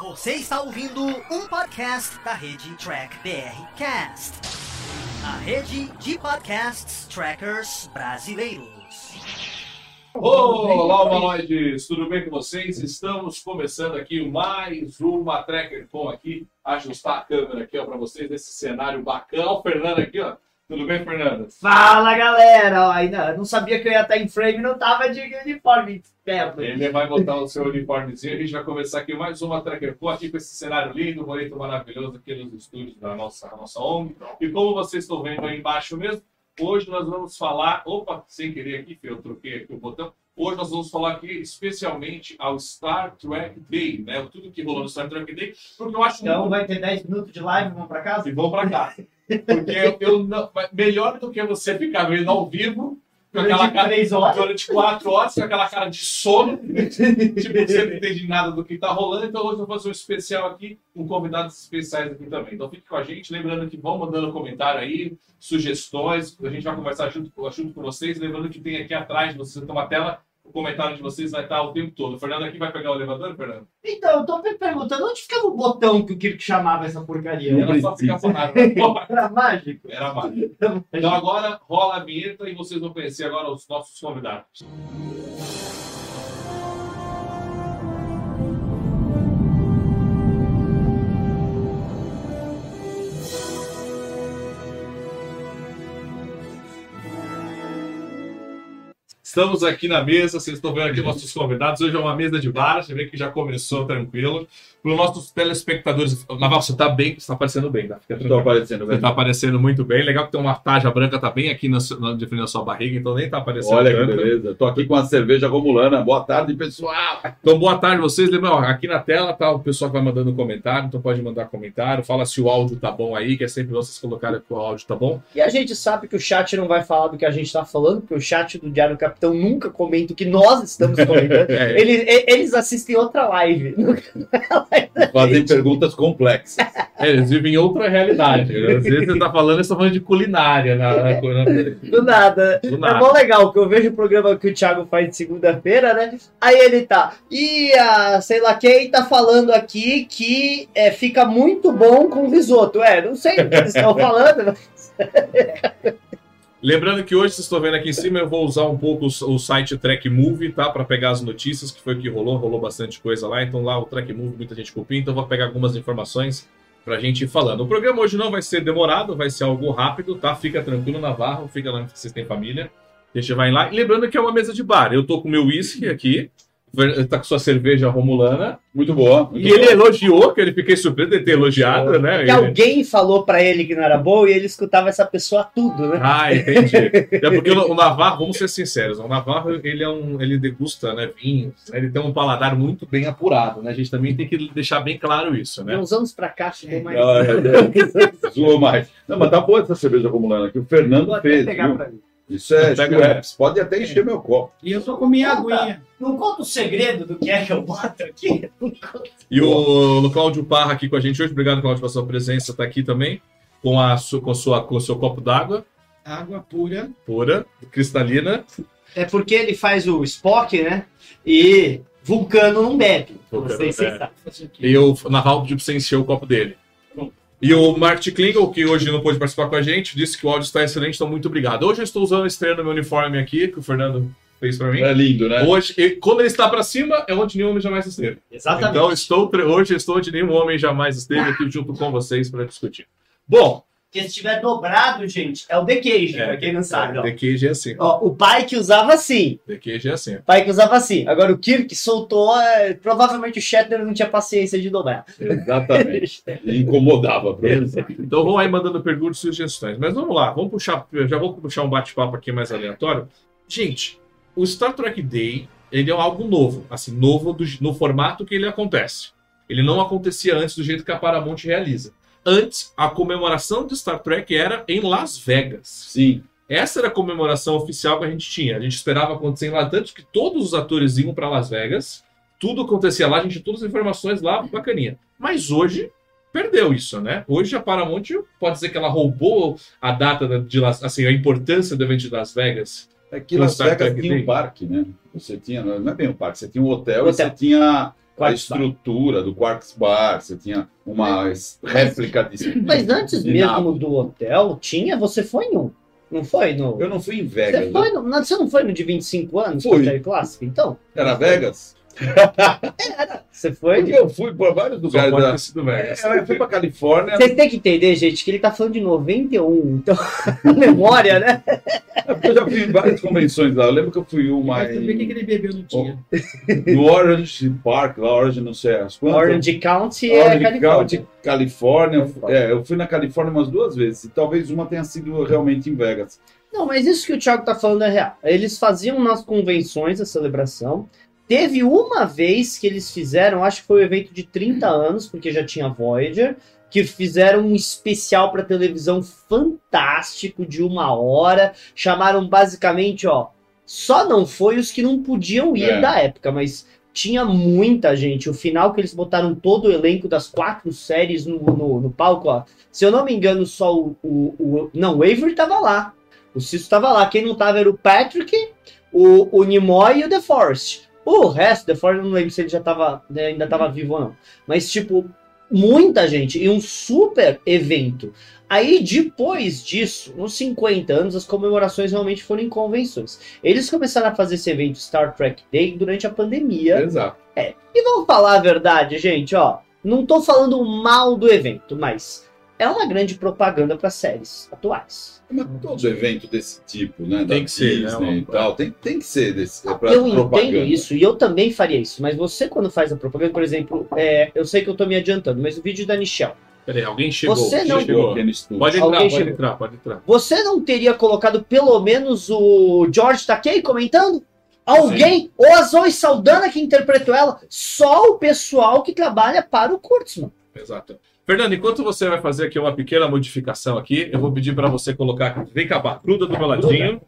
Você está ouvindo um podcast da rede Track BR Cast, a rede de podcasts trackers brasileiros. Olá, humanoides! Tudo bem com vocês? Estamos começando aqui mais uma Tracker com aqui. Ajustar a câmera aqui para vocês nesse cenário bacana. O Fernando aqui, ó. Tudo bem, Fernando? Fala galera! Ó, ainda não sabia que eu ia estar em frame, não tava de uniforme perto. Ele vai botar o seu uniformezinho. A gente vai começar aqui mais uma Tracker aqui com esse cenário lindo, bonito, maravilhoso aqui nos estúdios da nossa, nossa ONG. E como vocês estão vendo aí embaixo mesmo, hoje nós vamos falar. Opa, sem querer aqui, eu troquei aqui o botão. Hoje nós vamos falar aqui especialmente ao Star Trek Day, né? Tudo que rolou no Star Trek Day, porque eu acho Então muito vai ter 10 minutos de live, vamos pra casa? e vão pra casa. Porque eu, eu não, melhor do que você ficar vendo ao vivo com aquela cara horas. durante quatro horas, com aquela cara de sono, tipo, você não entende nada do que tá rolando, então hoje eu vou fazer um especial aqui, com convidados especiais aqui também. Então fique com a gente, lembrando que vão mandando comentário aí, sugestões, a gente vai conversar junto, junto com vocês, lembrando que tem aqui atrás, você tem uma tela, o comentário de vocês vai estar o tempo todo. O Fernando aqui vai pegar o elevador, Fernando? Então, eu tô me perguntando onde ficava o botão que o Kirk chamava essa porcaria? Era só ficar parado. Era mágico. Era mágico. Então agora rola a vinheta e vocês vão conhecer agora os nossos convidados. Estamos aqui na mesa, vocês estão vendo aqui nossos convidados. Hoje é uma mesa de bar, você vê que já começou tranquilo. Para os nossos telespectadores, Naval, você está bem, você está aparecendo bem, tá? Fica Estou tranquilo. aparecendo, Você velho. tá aparecendo muito bem. Legal que tem uma tarja branca, tá bem aqui na, na, de frente da sua barriga, então nem tá aparecendo Olha que tanto. beleza. Tô aqui com a cerveja romulana. Boa tarde, pessoal. Então, boa tarde vocês. Lembra, ó, aqui na tela tá o pessoal que vai mandando comentário, então pode mandar comentário. Fala se o áudio tá bom aí, que é sempre vocês colocarem que o áudio tá bom. E a gente sabe que o chat não vai falar do que a gente tá falando, porque o chat do Diário do Capitão nunca comenta o que nós estamos comentando. É, Eles, eles assistem outra live. Fazem perguntas complexas. é, eles vivem em outra realidade. né? Às vezes você tá falando, eles estão falando de culinária. Na, na- na- Do nada. do É nada. mó legal, que eu vejo o programa que o Thiago faz de segunda-feira, né? Aí ele tá. E a sei lá quem tá falando aqui que é, fica muito bom com risoto. É, não sei o que eles estão falando. mas- Lembrando que hoje, vocês estão vendo aqui em cima, eu vou usar um pouco o, o site Track Move, tá? Para pegar as notícias, que foi o que rolou, rolou bastante coisa lá. Então lá o Track Move, muita gente copia, então vou pegar algumas informações pra gente ir falando. O programa hoje não vai ser demorado, vai ser algo rápido, tá? Fica tranquilo, Navarro, fica lá que vocês têm família. A gente vai lá. E lembrando que é uma mesa de bar. Eu tô com meu whisky aqui, tá com sua cerveja romulana. Muito boa. Muito E ele boa. elogiou, que ele fiquei surpreso de ter elogiado, né? Que Ele- alguém falou pra ele que não era bom e ele escutava essa pessoa tudo, né? Ah, entendi. É porque o Navarro, vamos ser sinceros, o Navarro ele é um, ele degusta, né, vinhos, né, ele tem um paladar muito bem apurado, né? A gente também tem que deixar bem claro isso, De né? uns anos pra cá, chegou mais. Ah, é, Zoou mais. Não, mas tá boa essa cerveja romulana que o Fernando Vou fez. pegar viu? pra mim. Isso é Pega Schweppes. Pode até encher meu copo. E eu tô com minha Conta. aguinha. Não conta o segredo do que é que eu boto aqui. E o, o Cláudio Parra aqui com a gente hoje, obrigado Cláudio pela sua presença, tá aqui também com a com sua com o seu copo d'água Água pura. pura, cristalina. É porque ele faz o Spock, né? E Vulcano não bebe. Vulcano não bebe. aqui. E o Navarro pediu pra você encher o copo dele. E o Mark Klingle, que hoje não pôde participar com a gente, disse que o áudio está excelente, então muito obrigado. Hoje eu estou usando a estreia do meu uniforme aqui, que o Fernando fez pra mim. É lindo, né? Hoje, e quando ele está pra cima, é onde nenhum homem jamais esteve. Exatamente. Então, estou, hoje estou onde nenhum homem jamais esteve aqui junto com vocês para discutir. Bom, Porque se estiver dobrado, gente, é o The Cage, É, pra quem não sabe. Ó. The Cage é assim. Ó, o pai que usava assim. The Cage é assim. O pai que usava assim. Agora o Kirk soltou. é, provavelmente o Shatner não tinha paciência de dobrar. Exatamente. E incomodava. ele. Então vão aí mandando perguntas e sugestões. Mas vamos lá, vamos puxar. Já vou puxar um bate-papo aqui mais aleatório. Gente, o Star Trek Day ele é algo novo, assim, novo do- no formato que ele acontece. Ele não acontecia antes do jeito que a Paramount realiza. Antes, a comemoração de Star Trek era em Las Vegas. Sim. Essa era a comemoração oficial que a gente tinha. A gente esperava acontecer lá, tanto que todos os atores iam para Las Vegas, tudo acontecia lá, a gente tinha todas as informações lá, bacaninha. Mas hoje, perdeu isso, né? Hoje a Paramount pode dizer que ela roubou a data da- de Las, assim, a importância do evento de Las Vegas. É que Las Star Vegas Trek tinha um parque, né? Você tinha, não é bem um parque, você tinha um hotel, Hotel. e você tinha a estrutura do Quarks Bar, você tinha uma réplica de. Mas antes de mesmo do hotel, tinha, você foi em um. Não foi no. Eu não fui em Você, Vegas. foi né? no, não, você não foi no de 25 anos, Fui. Série Clássica? Então, Era Vegas? você foi. Porque eu fui por vários lugares. Da... sido Vegas. É, eu fui pra Califórnia. Vocês têm que entender, gente, que ele tá falando de 91, então a memória, né? É porque eu já fui em várias convenções lá. Eu lembro que eu fui uma Mas também o que, ele bebeu no dia. no Orange Park, lá, Orange não sei as quantas. Orange County é Orange Califórnia. County, Califórnia. É, eu fui na Califórnia umas duas vezes. E talvez uma tenha sido realmente em Vegas. Não, mas isso que o Thiago tá falando é real. Eles faziam nas convenções a celebração. Teve uma vez que eles fizeram, acho que foi um evento de 30 anos, porque já tinha Voyager, que fizeram um especial para televisão fantástico de uma hora. Chamaram basicamente, ó, só não foi os que não podiam ir É. da época, mas tinha muita gente. O final que eles botaram todo o elenco das quatro séries no, no, no palco, ó. Se eu não me engano, só o. o, o- não, o Avery tava lá. O Ciso tava lá. Quem não tava era o Patrick, o, o Nimoy e o The Forest. O resto, The Forest, eu não lembro se ele já tava, né, ainda tava vivo ou não. Mas, tipo, muita gente. E um super evento. Aí, depois disso, nos 50 anos, as comemorações realmente foram em convenções. Eles começaram a fazer esse evento Star Trek Day durante a pandemia. Exato. E vamos falar a verdade, gente, ó. Não tô falando mal do evento, mas é uma grande propaganda para séries atuais. Mas todo evento desse tipo, né? Tem que ser, né, Disney e tal, tem, tem que ser desse, é pra eu entendo propaganda. isso e eu também faria isso, mas você quando faz a propaganda, por exemplo, é, eu sei que eu tô me adiantando, mas o vídeo da Michelle, Peraí, alguém chegou. Você não- chegou. aqui no estúdio. Pode entrar, Alguém pode chegou. entrar, pode entrar. você não teria colocado pelo menos o George Takei comentando? Alguém? Ou a Zoe Saldana que interpretou ela? Só o pessoal que trabalha para o Kurtzman. Exato. Fernando, enquanto você vai fazer aqui uma pequena modificação aqui, eu vou pedir para você colocar. Vem cá, pá, gruda do meu ladinho.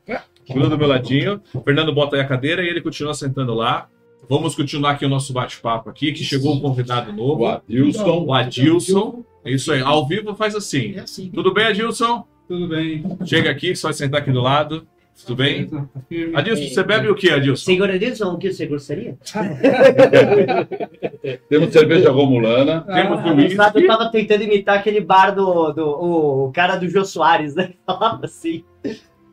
Gruda do meu ladinho. Fernando bota aí a cadeira e ele continua sentando lá. Vamos continuar aqui o nosso bate-papo aqui, que chegou um convidado novo. O Adilson. O Adilson. Isso aí, ao vivo faz assim. É assim. Tudo bem, Adilson? Tudo bem. Chega aqui, só sentar aqui do lado. Tudo bem? Tá. Adilson, você bebe o que, Adilson? Segura Edilson, o que você gostaria? Temos cerveja romulana. Temos Ah, do No passado eu whisky. tava tentando imitar aquele bar do, do o, o cara do Jô Soares, né? Falava assim.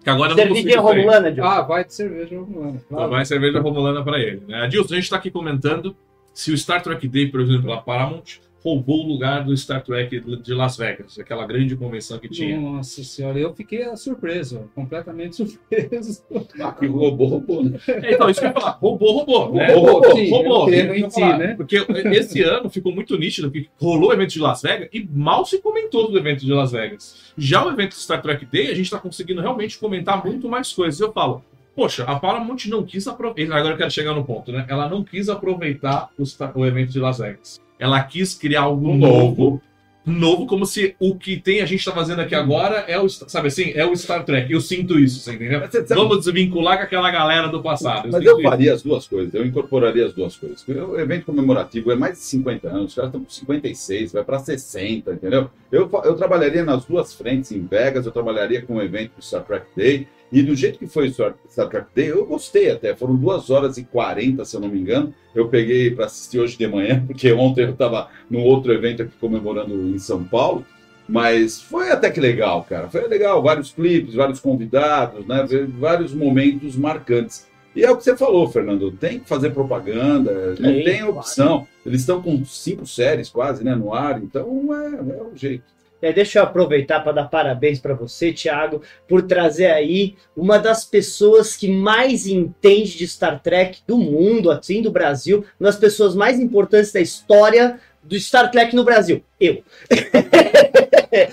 Que agora sair. romulana, Diogo. Ah, vai de cerveja romulana. Então vai cerveja romulana para ele. Né? Adilson, a gente está aqui comentando se o Star Trek Day, por exemplo, a Paramount roubou o lugar do Star Trek de Las Vegas, aquela grande convenção que tinha. Nossa senhora, eu fiquei surpreso, completamente surpreso. Ah, que roubou, roubou. né? É, Então, isso que eu ia falar, roubou, roubou, né? Roubou, Roubou, sim, roubou. mentir, né? Porque esse ano ficou muito nítido que rolou o evento de Las Vegas e mal se comentou do evento de Las Vegas. Já o evento do Star Trek Day, a gente está conseguindo realmente comentar muito mais coisas. Eu falo, poxa, a Paramount não quis aproveitar. Agora eu quero chegar no ponto, né? Ela não quis aproveitar o evento de Las Vegas. Ela quis criar algo novo. Novo, como se o que tem a gente tá fazendo aqui agora é o, sabe assim, é o Star Trek. Eu sinto isso, você entendeu? Mas sabe- Vamos desvincular com aquela galera do passado. Mas sinto eu isso. faria as duas coisas, eu incorporaria as duas coisas. O evento comemorativo é mais de 50 anos, os caras estão com 56, vai para 60, entendeu? Eu, eu trabalharia nas duas frentes em Vegas, eu trabalharia com o evento do Star Trek Day, e do jeito que foi o Star, Trek Day, eu gostei até. Foram 2 horas e 40, se eu não me engano. Eu peguei para assistir hoje de manhã, porque ontem eu estava num outro evento aqui comemorando em São Paulo. Mas foi até que legal, cara. Foi legal, vários clipes, vários convidados, né? Vários momentos marcantes. E é o que você falou, Fernando. Tem que fazer propaganda, não Tem, tem opção. Eles estão com cinco séries quase, né, no ar, então é, é o jeito. É, deixa eu aproveitar para dar parabéns para você, Thiago, por trazer aí uma das pessoas que mais entende de Star Trek do mundo, assim, do Brasil, uma das pessoas mais importantes da história do Star Trek no Brasil. Eu.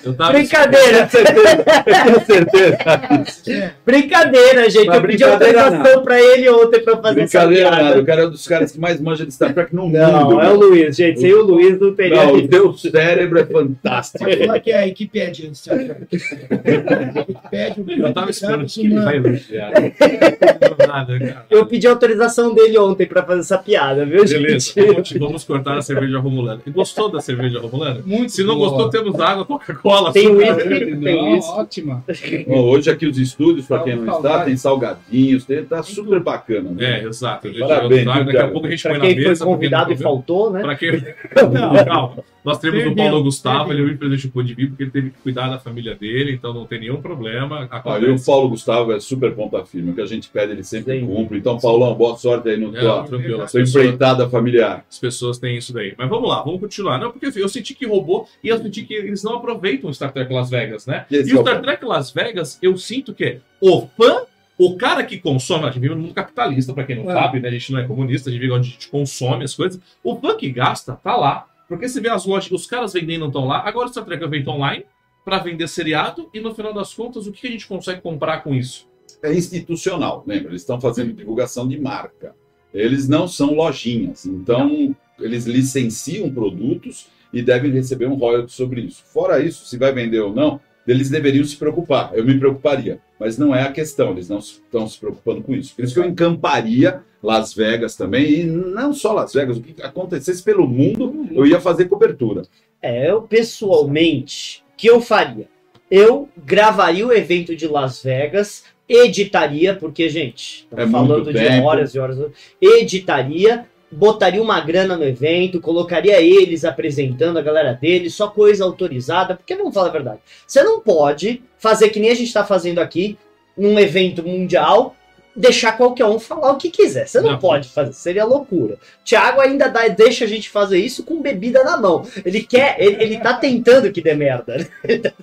Eu Brincadeira, Tenho certeza. É, brincadeira, gente. Mas eu pedi autorização para ele ontem para fazer essa Brincadeira piada. nada. O cara é um dos caras que mais manja de Star Trek no Não, mundo. é o Luiz, gente. Sem o Luiz não teria. Não, o teu cérebro é fantástico. Pode falar que é a Wikipédia do Star Trek. Wikipédia, Eu tava esperando que ele vai elogiar. Eu pedi autorização dele ontem para fazer essa piada, viu, Beleza, gente? vamos, vamos cortar a cerveja romulana. Gostou da cerveja romulana? Muito Se não boa. gostou, temos água, Coca-Cola. Tem whisky, tem whisky. ótima. Ó, hoje aqui os estúdios, para Tá quem não está, tem salgadinhos, tem, tá super bacana. né? É, exato. Parabéns, Daqui a pouco a gente Pra põe na foi mesa. pra quem convidado não e faltou, né? Pra quem... Não, calma. Nós temos o Paulo Gustavo, ele infelizmente não pôde vir porque ele teve que cuidar da família dele, então não tem nenhum problema. Olha, Acontece. o Paulo Gustavo é super ponta firme. O que a gente pede, ele sempre Sim. cumpre. Então, Paulão, boa sorte aí no É, tua, tua empreitada familiar. as pessoas têm isso daí. Mas vamos lá, vamos continuar. Não, porque eu senti que roubou e eu senti que eles não aproveitam o Star Trek Las Vegas, né? Esse E é o Star. Trek Las Vegas, eu sinto que o fã, o cara que consome, a gente vive no mundo capitalista, pra quem não É. sabe, né? A gente não é comunista, a gente vive onde a gente consome as coisas. O fã que gasta, tá lá. Porque você vê as lojas, os caras vendendo não estão lá. Agora o Star Trek vem online pra vender seriado e no final das contas, o que a gente consegue comprar com isso? É institucional, lembra? Eles estão fazendo divulgação de marca. Eles não são lojinhas. Então, eles licenciam produtos e devem receber um royalty sobre isso. Fora isso, se vai vender ou não, eles deveriam se preocupar. Eu me preocuparia. Mas não é a questão, eles não estão se preocupando com isso. Por isso que eu encamparia Las Vegas também, e não só Las Vegas, o que acontecesse pelo mundo, eu ia fazer cobertura. É, eu pessoalmente, o que eu faria? Eu gravaria o evento de Las Vegas, editaria, porque, gente, estamos É falando de horas e horas, editaria, botaria uma grana no evento, colocaria eles apresentando a galera deles, só coisa autorizada, porque vamos falar a verdade, você não pode fazer que nem a gente está fazendo aqui, num evento mundial, deixar qualquer um falar o que quiser. Você não, Não. pode fazer, seria loucura. Thiago ainda dá- deixa a gente fazer isso com bebida na mão. Ele quer, ele, ele tá tentando que dê merda. né?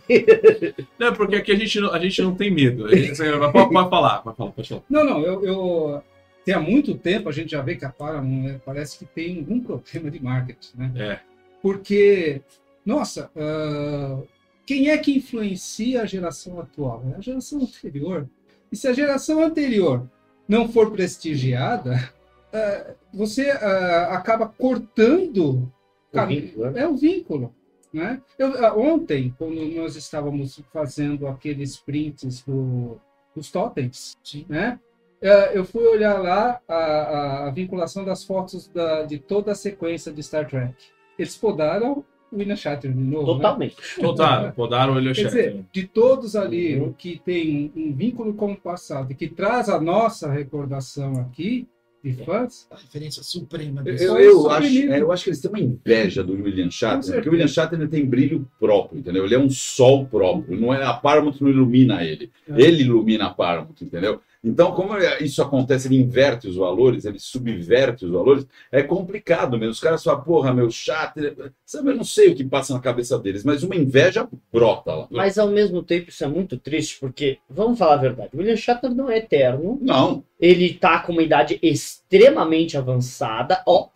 Não, porque aqui a gente não, a gente não tem medo. A gente, pode, pode falar, pode falar, pode falar. Não, não, eu, eu tem há muito tempo a gente já vê que a Paramount né, parece que tem algum problema de marketing, né? É. Porque, nossa, ah, quem é que influencia a geração atual? É a geração anterior. E se a geração anterior não for prestigiada, ah, você ah, acaba cortando O vínculo, né? é o vínculo. Né? Eu, ontem, quando nós estávamos fazendo aqueles prints do, dos totens, né? Eh, eu fui olhar lá a, a- a vinculação das fotos da- de toda a sequência de Star Trek. Eles podaram o William Shatner de novo. né? Totalmente. Podaram, podaram o olho Quer chefe. dizer, de todos ali Uhum. que tem um, vínculo com o passado e que traz a nossa recordação aqui de fãs, A referência suprema Eu, disso. eu, eu acho, é, eu acho que eles têm uma inveja do William Shatner, porque o William Shatner tem brilho próprio, entendeu? Ele é um sol próprio, não é a Paramount não ilumina ele, É. ele ilumina a Paramount, entendeu? Então, como isso acontece, ele inverte os valores, ele subverte os valores, é complicado mesmo. Os caras falam, porra, meu Shatner, sabe, eu não sei o que passa na cabeça deles, mas uma inveja brota lá. Mas ao mesmo tempo isso é muito triste, porque, vamos falar a verdade, o William Shatner não é eterno. Não, Ele tá com uma idade extremamente avançada. Ó,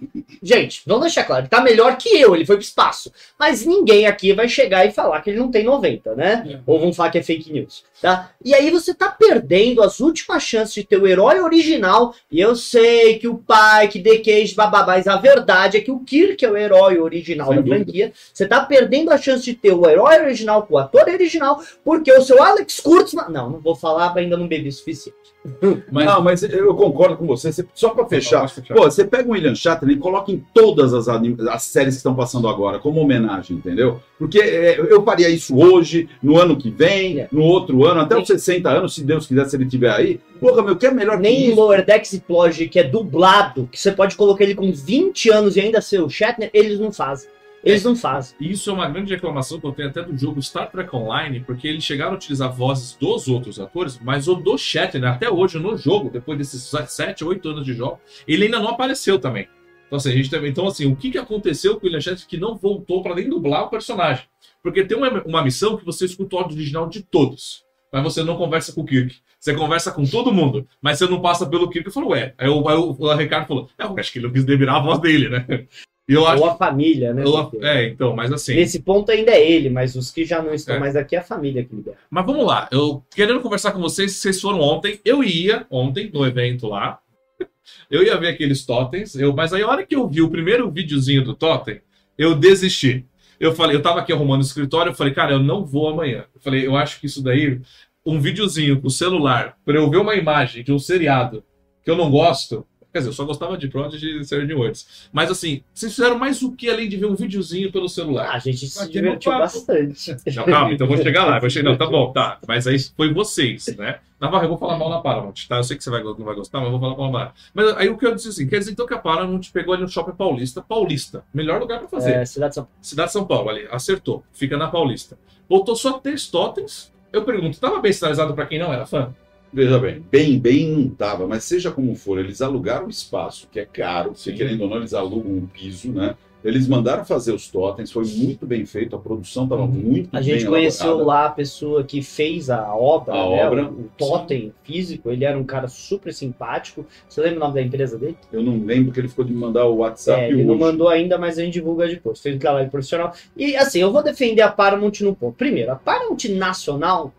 gente, vamos deixar claro, ele tá melhor que eu, ele foi pro espaço. Mas ninguém aqui vai chegar e falar que ele não tem 90, né? É. Ou vão falar que é fake news, tá? E aí você tá perdendo as últimas chances de ter o herói original. E eu sei que o pai, que The Cage, babá, mas a verdade é que o Kirk é o herói original Sem da dúvida. franquia. Você tá perdendo a chance de ter o herói original com o ator original, porque o seu Alex Kurtzman... Não, não vou falar, ainda não bebi o suficiente. Mas não, mas eu concordo com você. Você- Só para fechar, fechar. Pô, você pega o William Shatner e coloca em todas as, anim- as séries que estão passando agora, como homenagem, entendeu? Porque é, eu faria isso hoje, no ano que vem, É. no outro ano, até os 60 anos, se Deus quiser, se ele estiver aí. Porra, meu, que é melhor que Nem em isso? Lower Decks e Plodge, que é dublado, que você pode colocar ele com 20 anos e ainda ser o Shatner, eles não fazem. Eles não fazem. E Isso é uma grande reclamação que eu tenho até do jogo Star Trek Online, porque eles chegaram a utilizar vozes dos outros atores, mas o do Shatner, até hoje no jogo, depois desses 7, 8 anos de jogo, ele ainda não apareceu também. Então, assim, a gente também, então, assim, o que, que aconteceu com o William Shatner que não voltou para nem dublar o personagem? Porque tem uma, uma missão que você escuta o áudio original de todos, mas você não conversa com o Kirk. Você conversa com todo mundo, mas você não passa pelo Kirk. Eu falo, ué. Aí o, aí o, o Ricardo falou, é, acho que ele não quis debirar a voz dele, né? Eu acho. Ou a família, né? é, então, mas assim. Nesse ponto ainda é ele, mas os que já não estão É. mais aqui é a família que libera. Mas vamos lá, eu querendo conversar com vocês, vocês foram ontem, eu ia ontem no evento lá, eu ia ver aqueles totens, eu, mas aí a hora que eu vi o primeiro videozinho do totem, eu desisti. Eu falei, eu tava aqui arrumando o escritório, eu falei, cara, eu não vou amanhã. Eu falei, eu acho que isso daí, um videozinho com o celular, pra eu ver uma imagem de um seriado que eu não gosto, Quer dizer, eu só gostava de Prodigy e Serenity Words. Mas assim, vocês fizeram mais o que além de ver um videozinho pelo celular? A gente se divertiu bastante. Não, calma, então vou chegar lá. Vou chegar, não, tá bom, tá. Mas aí foi vocês, né? Na barra, eu vou falar mal na Paramount, tá? Eu sei que você vai, não vai gostar, mas eu vou falar mal na Paramount. Mas aí o que eu disse assim, quer dizer então que a Paramount pegou ali no Shopping Paulista, Paulista, melhor lugar pra fazer. É, Cidade de São Paulo. Cidade de São Paulo, ali, acertou. Fica na Paulista. Botou só três totens. Eu pergunto, tava bem sinalizado pra quem não era fã? Veja bem, bem, bem não tava, mas seja como for, eles alugaram o espaço, que é caro, se Sim. querendo ou não, eles alugam um piso, né? Eles mandaram fazer os totens, foi muito bem feito, a produção estava muito A gente bem conheceu elaborada. lá a pessoa que fez a obra, A né? obra. O, o totem físico, ele era um cara super simpático. Você lembra o nome da empresa dele? Eu não lembro que ele ficou de mandar o WhatsApp É, ele hoje. não mandou ainda, mas a gente divulga depois. Fez um trabalho profissional. E assim, eu vou defender a Paramount no ponto. Primeiro, a Paramount Nacional,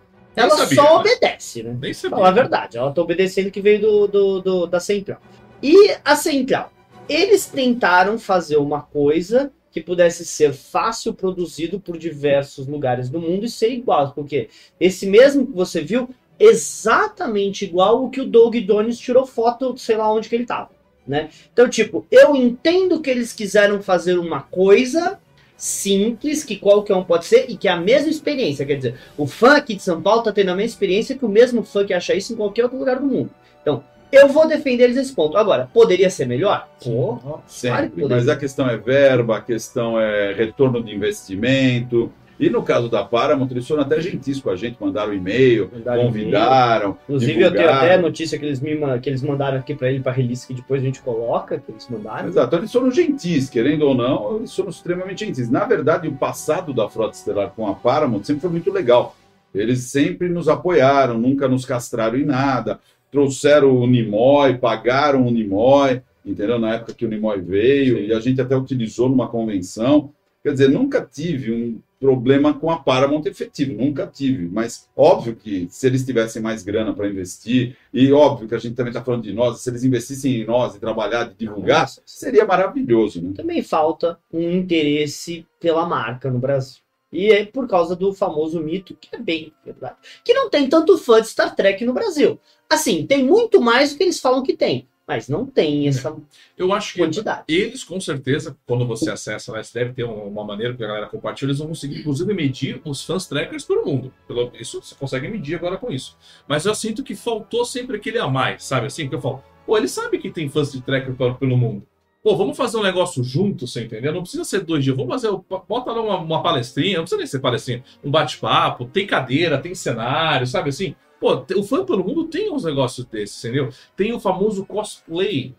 ela sabia, só né? obedece, né? Nem sabia. Falar a verdade, ela tá obedecendo que veio do, do, do- da Central. E a Central, eles tentaram fazer uma coisa que pudesse ser fácil produzido por diversos lugares do mundo e ser igual, porque esse mesmo que você viu, exatamente igual o que o Doug Jones tirou foto, sei lá onde que ele tava, né? Então, tipo, eu entendo que eles quiseram fazer uma coisa simples, que qualquer um pode ser, e que é a mesma experiência, quer dizer, o fã aqui de São Paulo tá tendo a mesma experiência que o mesmo fã que acha isso em qualquer outro lugar do mundo. Então, eu vou defender eles nesse ponto. Agora, poderia ser melhor? Pô, Claro que Sempre, poderia. mas a questão é verba, a questão é retorno de investimento. E no caso da Paramount, eles foram até gentis com a gente, mandaram e-mail, Mandaram convidaram, Inclusive, eu tenho divulgaram. até a notícia que eles, me, que eles mandaram aqui pra ele, pra release, que depois a gente coloca, que eles mandaram. Exato, eles foram gentis, querendo ou não, eles foram extremamente gentis. Na verdade, o passado da Frota Estelar com a Paramount sempre foi muito legal. Eles sempre nos apoiaram, nunca nos castraram em nada. Trouxeram o Nimoy, pagaram o Nimoy, entendeu? Na época que o Nimoy veio, Sim. e a gente até utilizou numa convenção. Quer dizer, nunca tive um problema com a Paramount efetivo, nunca tive. Mas óbvio que se eles tivessem mais grana para investir, e óbvio que a gente também está falando de nós, se eles investissem em nós e trabalhar, de divulgar, Nossa. seria maravilhoso, né? Também falta um interesse pela marca no Brasil. E é por causa do famoso mito, que é bem verdade, que não tem tanto fã de Star Trek no Brasil. Assim, tem muito mais do que eles falam que tem, mas não tem essa Eu acho que quantidade. eles, com certeza, quando você acessa lá, você deve ter um- uma maneira que a galera compartilha, eles vão conseguir, inclusive, medir os fãs trackers pelo mundo. Pelo- Isso você consegue medir agora com isso. Mas eu sinto que faltou sempre aquele a mais, sabe? Assim, que eu falo, pô, ele sabe que tem fãs de tracker pelo- pelo mundo. Pô, vamos fazer um negócio junto, você entendeu? Não precisa ser dois dias. Vamos fazer. Bota lá uma, uma palestrinha, não precisa nem ser palestrinha. Um bate-papo, tem cadeira, tem cenário, sabe assim? Pô, o fã pelo mundo tem uns negócios desses, entendeu? Tem o famoso cosplay.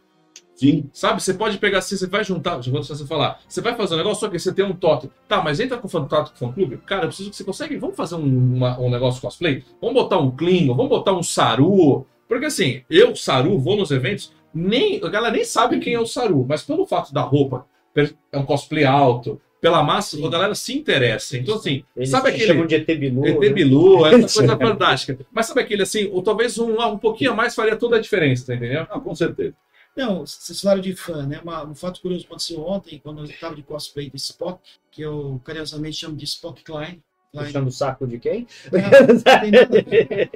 Sim, Sabe, você pode pegar assim, você vai juntar, já vou você falar, você vai fazer um negócio, só que você tem um totem. Tá, mas entra com o contato com o fã clube. Cara, eu preciso que você consegue. Vamos fazer um, uma- um negócio cosplay? Vamos botar um Klingon, vamos botar um Saru. Porque assim, eu, Saru, vou nos eventos, nem, a galera nem sabe quem é o Saru, mas pelo fato da roupa, é um cosplay alto, pela massa, a galera se interessa. Então, assim, Eles sabe aquele. chamam de ET Bilu, ET né? Bilu, essa coisa fantástica. Mas sabe aquele assim, ou talvez um, um pouquinho a mais faria toda a diferença, tá entendendo? não, com certeza. Não, vocês falaram de fã, né? Uma- um fato curioso aconteceu ontem, quando eu estava de cosplay de Spock, que eu carinhosamente chamo de Spock Klein. Klein. Puxando o saco de quem? Não, não tem nada a ver.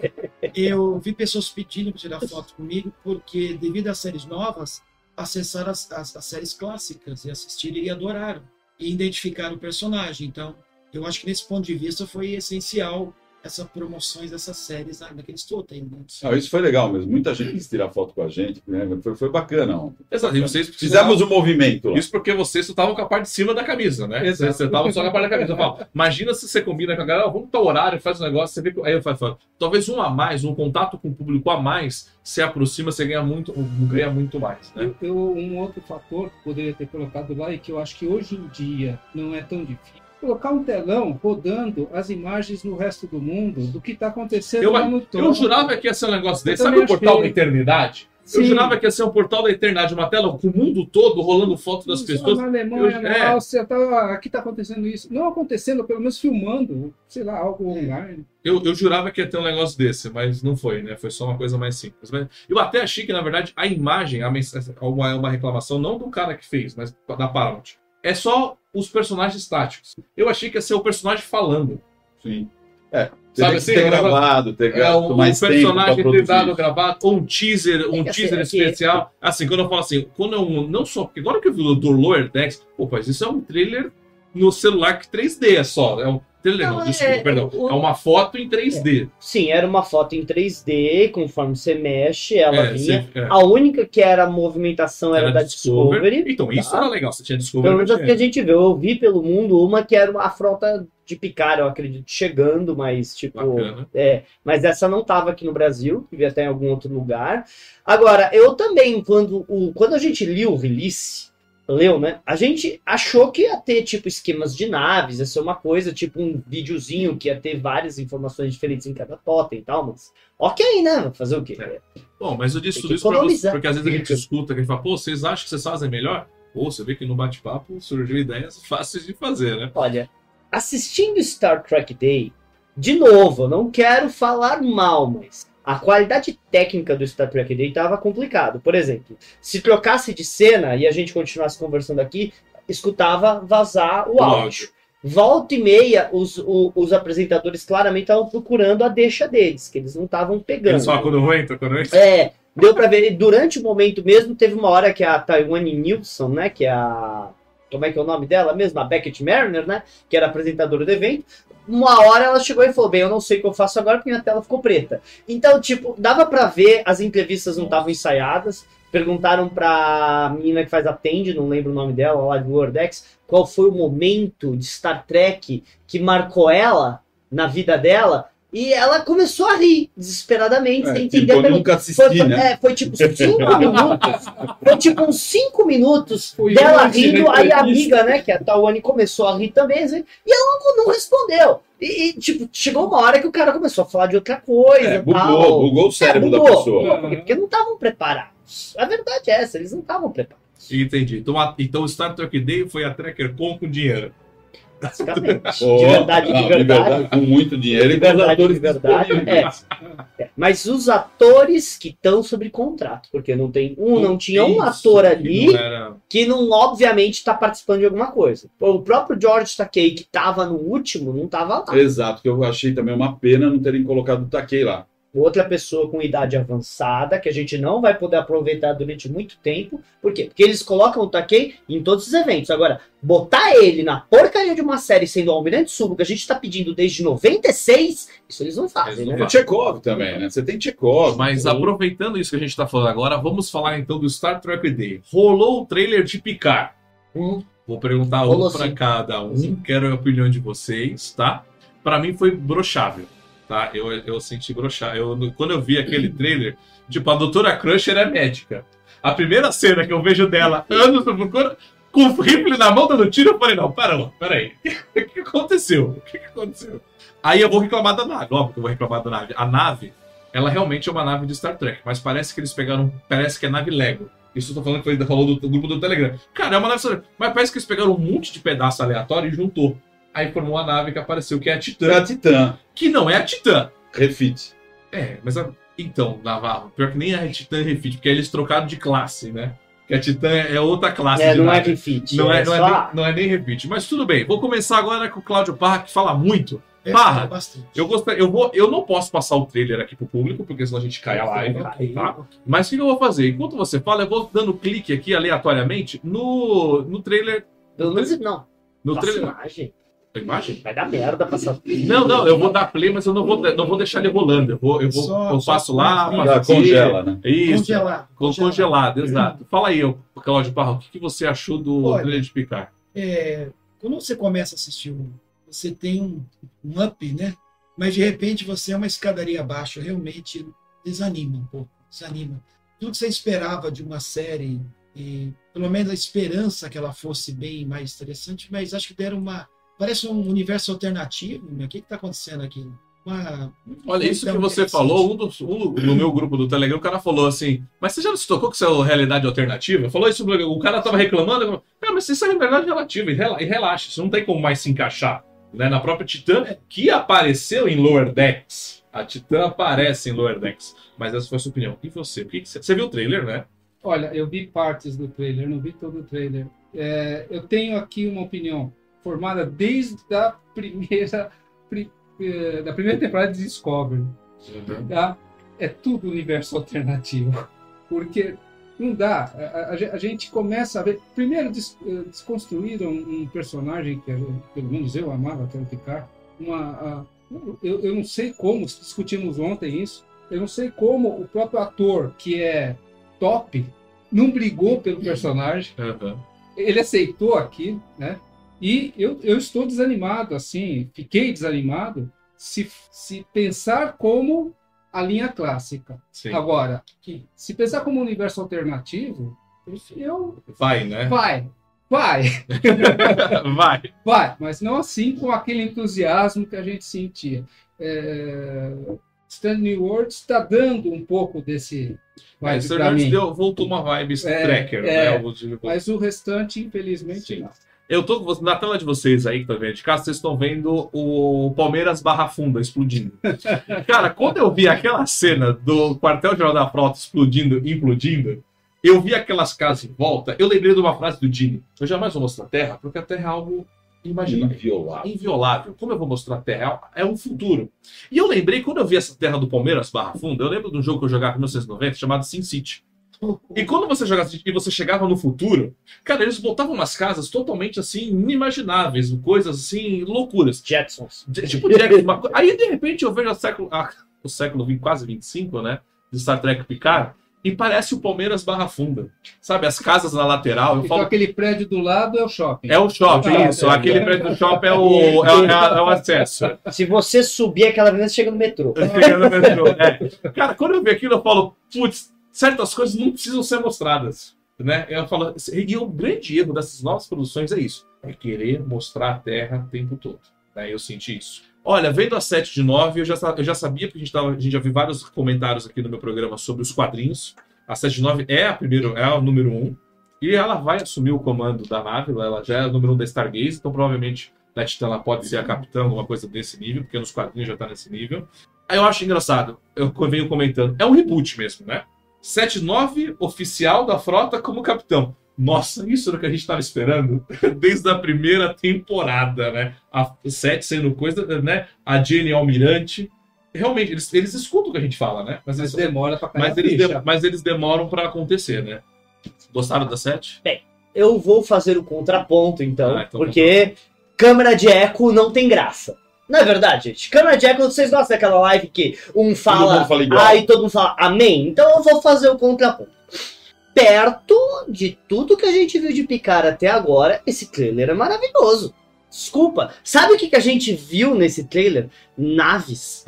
Eu vi pessoas pedindo para tirar foto comigo, porque devido às séries novas, acessaram as, as- as séries clássicas e assistiram e adoraram. E identificaram o personagem. Então, eu acho que nesse ponto de vista foi essencial essas promoções dessas séries na- naqueles totem. Né? Isso foi legal mesmo. Muita gente quis tirar foto com a gente, né? foi, foi bacana. ontem. Exato, e vocês Fizemos um movimento lá. Isso porque vocês estavam com a parte de cima da camisa, né? Exato. você tava só com a parte da camisa. Eu falo, imagina se você combina com a galera, ó, vamos botar o horário, faz um negócio, você vê que. Aí eu falo, talvez um a mais, um contato com o público a mais, se aproxima, você ganha muito, ganha muito mais, né? Eu, eu- um outro fator que poderia ter colocado lá e que eu acho que hoje em dia não é tão difícil. Colocar um telão rodando as imagens no resto do mundo do que está acontecendo Eu- lá no Eu topo. jurava que ia ser um negócio desse. Eu Sabe o portal achei. da eternidade? Eu Sim. jurava que ia ser um portal da eternidade, uma tela com o mundo todo rolando foto das Isso, pessoas. Na Alemanha, Eu- na é. Áustria, tá, aqui está acontecendo isso. Não acontecendo, pelo menos filmando, sei lá, algo online. Eu, eu jurava que ia ter um negócio desse, mas não foi, né? Foi só uma coisa mais simples. Mas eu até achei que, na verdade, a imagem, a mens- uma, uma reclamação não do cara que fez, mas da Paramount. É só os personagens estáticos. Eu achei que ia ser o personagem falando. Sim. É, Sabe tem que assim, ter um gravado, ter É gasto um, mais tempo personagem ter dado gravado, ou um teaser, um É assim, teaser é que- especial. Assim, quando eu falo assim, quando eu não só. Porque agora que eu vi o do Lower Decks, pô, mas isso é um trailer no celular que 3D é só. É um trailer, não, Não, desculpa, é- perdão. o- É uma foto em 3D. Sim, era uma foto em 3D, conforme você mexe, ela É, vinha. você- é. A única que era movimentação era, da Discovery. Então, isso tá? era legal. Você tinha Pelo Discovery. menos é o que a gente viu. Eu vi pelo mundo uma que era a frota de Picard, eu acredito, chegando, mas tipo. Bacana. É, mas essa não estava aqui no Brasil, devia estar em algum outro lugar. Agora, eu também, quando, o, quando a gente liu o release, leu, né? A gente achou que ia ter, tipo, esquemas de naves, ia ser uma coisa, tipo, um videozinho que ia ter várias informações diferentes em cada totem e tal, mas. Ok, né? Fazer o quê? É. Bom, mas eu disse tudo isso pra você, porque às vezes a gente escuta que a gente fala, pô, vocês acham que vocês fazem melhor? Pô, você vê que no bate-papo surgiu ideias fáceis de fazer, né? Olha, assistindo Star Trek Day, de novo, eu não quero falar mal, mas a qualidade técnica do Star Trek Day estava complicado. Por exemplo, se trocasse de cena e a gente continuasse conversando aqui, escutava vazar o O áudio. áudio. Volta e meia, os, o- os apresentadores claramente estavam procurando a deixa deles, que eles não estavam pegando. Eles falam quando eu entro, quando eu entro. É, deu pra ver. Durante o momento mesmo, teve uma hora que a Taiwane Nilsson, né? Que é a. Como é que é o nome dela mesmo? A Beckett Mariner, né? Que era apresentadora do evento. Uma hora ela chegou e falou: Bem, eu não sei o que eu faço agora porque minha tela ficou preta. Então, tipo, dava pra ver, as entrevistas não estavam ensaiadas. Perguntaram pra menina que faz a Tende, não lembro o nome dela, lá de Wordex, qual foi o momento de Star Trek que marcou ela na vida dela. E ela começou a rir, desesperadamente, É, sem entender. pelo- nunca foi, assisti, foi- né? é, foi tipo cinco minutos. Foi tipo uns cinco minutos Foi dela hoje, rindo, né, aí a amiga, né, que a Tawane começou a rir também, assim, e ela não, não respondeu. E, e, tipo, chegou uma hora que o cara começou a falar de outra coisa. É, bugou, tal. bugou o cérebro É, da bugou, pessoa. bugou, porque, não estavam preparados. A verdade é essa, eles não estavam preparados, Entendi. Então, a- então o Star Trek Day foi a Tracker Com com dinheiro. Basicamente. Ó, de verdade, de não, verdade. Com muito dinheiro De e com os verdade, atores de verdade, disponíveis. É, mas os atores que estão sob contrato, porque não tem um, não tinha um ator que ali não era- que não, obviamente, está participando de alguma coisa. O próprio George Takei, que estava no último, não estava lá. Exato, que eu achei também uma pena não terem colocado o Takei lá. Outra pessoa com idade avançada, que a gente não vai poder aproveitar durante muito tempo. Por quê? Porque eles colocam o Takei em todos os eventos. Agora, botar ele na porcaria de uma série sendo o Almirante Subo, que a gente está pedindo desde 96, isso eles não fazem, Eles não né? Tem o Chekhov também, né? Você tem Chekhov. Mas Sim. aproveitando isso que a gente tá falando agora, vamos falar então do Star Trek Day. Rolou o trailer de Picard. Hum. Vou perguntar Rolou um pra sim. cada um. Sim. Quero a opinião de vocês, tá? Pra mim foi brochável, tá? Eu, eu senti brochável. Eu, quando eu vi aquele trailer, tipo, a Doutora Crusher é médica. A primeira cena que eu vejo dela, anos no procura, com o rifle na mão dando tiro, eu falei, não, pera, peraí. O que aconteceu? O que aconteceu? Aí eu vou reclamar da nave, óbvio que eu vou reclamar da nave. A nave, ela realmente é uma nave de Star Trek, mas parece que eles pegaram, parece que é nave Lego. Isso eu tô falando que foi, falou do, do grupo do Telegram. Cara, é uma nave mas parece que eles pegaram um monte de pedaço aleatório e juntou. Aí formou a nave que apareceu, que é a É a Titã, Titã. que não é a Titã. Refit. É, mas a... então, Navarro, pior que nem a Titã é refit, porque eles trocaram de classe, né? Porque a Titã é outra classe É, de não é nave. refit. Não é, não, é nem, não é nem refit. Mas tudo bem, vou começar agora com o Cláudio Parra, que fala muito. É, bastante. Eu, gostaria, eu, vou, eu não posso passar o trailer aqui pro público, porque senão a gente cai a live. Tá? Mas o que eu vou fazer? Enquanto você fala, eu vou dando clique aqui aleatoriamente no, no trailer. Pelo menos não. No Nossa, trailer. Imagem. A imagem? Vai dar merda passar. Não, não, eu vou dar play, mas eu não vou, não vou deixar ele rolando. Eu vou, eu vou Só- eu só passo lá, passo aqui. congela, né? Isso. Congelado. Com- Congelado, exato. Fala aí, ô, Cláudio Parra, o que, que você achou do Olha, trailer de Picard? É, quando você começa a assistir, um- você tem um, um up, né? Mas de repente você é uma escadaria abaixo, realmente desanima um pouco, desanima. Tudo que você esperava de uma série, e pelo menos a esperança que ela fosse bem mais interessante, mas acho que deram uma. Parece um universo alternativo? O que está acontecendo aqui? Uma, Olha, isso que você falou, um, dos, um no meu grupo do Telegram, o cara falou assim, mas você já não se tocou que isso é realidade alternativa? Falou isso, o cara tava reclamando, eu, ah, mas isso é realidade relativa, e rela- relaxa, isso não tem como mais se encaixar. Né? Na própria Titã, que apareceu em Lower Decks. A Titã aparece em Lower Decks. Mas essa foi a sua opinião. E você? O que que você... você viu o trailer, né? Olha, eu vi partes do trailer, não vi todo o trailer. É, eu tenho aqui uma opinião formada desde a primeira, pri- eh, da primeira temporada de Discovery. Tá? É tudo universo alternativo. Porque não dá. A, a- a gente começa a ver. Primeiro, des- eh, desconstruíram um personagem que, pelo menos eu amava até o Picard. Uma, eu, eu não sei como, discutimos ontem isso. Eu não sei como o próprio ator, que é top, não brigou pelo personagem Aham. ele aceitou aquilo, né? E eu, eu estou desanimado, assim, fiquei desanimado se, se pensar como a linha clássica. Sim. Agora, que- se pensar como um universo alternativo, eu Vai, né? vai, vai, Vai. vai, mas não assim com aquele entusiasmo que a gente sentia. É... Stanley Ward está dando um pouco desse É, vibe para Wars mim, deu, voltou uma vibe É, Tracker, é. né? Mas o restante, infelizmente, Sim. não. Eu tô na tela de vocês aí que estão vendo de casa, vocês estão vendo o Palmeiras Barra Funda explodindo. Cara, quando eu vi aquela cena do quartel-geral da frota explodindo e implodindo, eu vi aquelas casas em volta, eu lembrei de uma frase do Dini. Eu jamais vou mostrar a Terra, porque a Terra é algo imaginável. Inviolável. inviolável. Como eu vou mostrar a Terra? É um futuro. E eu lembrei, quando eu vi essa Terra do Palmeiras Barra Funda, eu lembro de um jogo que eu jogava em 1990 chamado Sin City. E quando você jogava e você chegava no futuro, cara, eles botavam umas casas totalmente assim, inimagináveis, coisas assim, loucuras. Jetsons. De- Tipo co- Aí de repente eu vejo a século, a- o século 20, quase 25, né? De Star Trek Picard, e parece o Palmeiras Barra Funda. Sabe, as casas na lateral, eu Então falo. aquele prédio do lado é o shopping. É o shopping, Ah, isso. é, Aquele é. prédio do shopping é o, é o, é o acesso. Se você subir aquela avenida, você chega no metrô. Fica no metrô, é. Cara, quando eu vi aquilo, eu falo, putz, certas coisas não precisam ser mostradas. Né? Eu falo, e o grande erro dessas novas produções é isso: é querer mostrar a Terra o tempo todo. Né? Eu senti isso. Olha, vendo a 7 de 9, eu já, eu já sabia, porque a gente, tava, a gente já viu vários comentários aqui no meu programa sobre os quadrinhos. A 7 de 9 é a primeiro, é a número 1. E ela vai assumir o comando da nave, ela já é a número 1 da Stargaze, então provavelmente na Titã ela pode ser a capitã, alguma coisa desse nível, porque nos quadrinhos já tá nesse nível. Aí eu acho engraçado, eu venho comentando, é um reboot mesmo, né? 7-9 oficial da frota como capitão. Nossa, isso era o que a gente estava esperando desde a primeira temporada, né? A 7 sendo coisa, né? A Jenny Almirante. Realmente, eles, eles escutam o que a gente fala, né? Mas, Mas eles, demora pra mas, eles, de- mas eles demoram para acontecer, né? Gostaram da 7? Eu vou fazer o contraponto, então, Ah, então porque câmera de eco não tem graça. Não é verdade, gente? Câmera de eco, vocês gostam daquela live que um Todo fala mundo fala igual. E todo mundo fala amém. Então eu vou fazer o contraponto. Perto de tudo que a gente viu de Picar até agora, esse trailer é maravilhoso. Desculpa. Sabe o que, que a gente viu nesse trailer? Naves,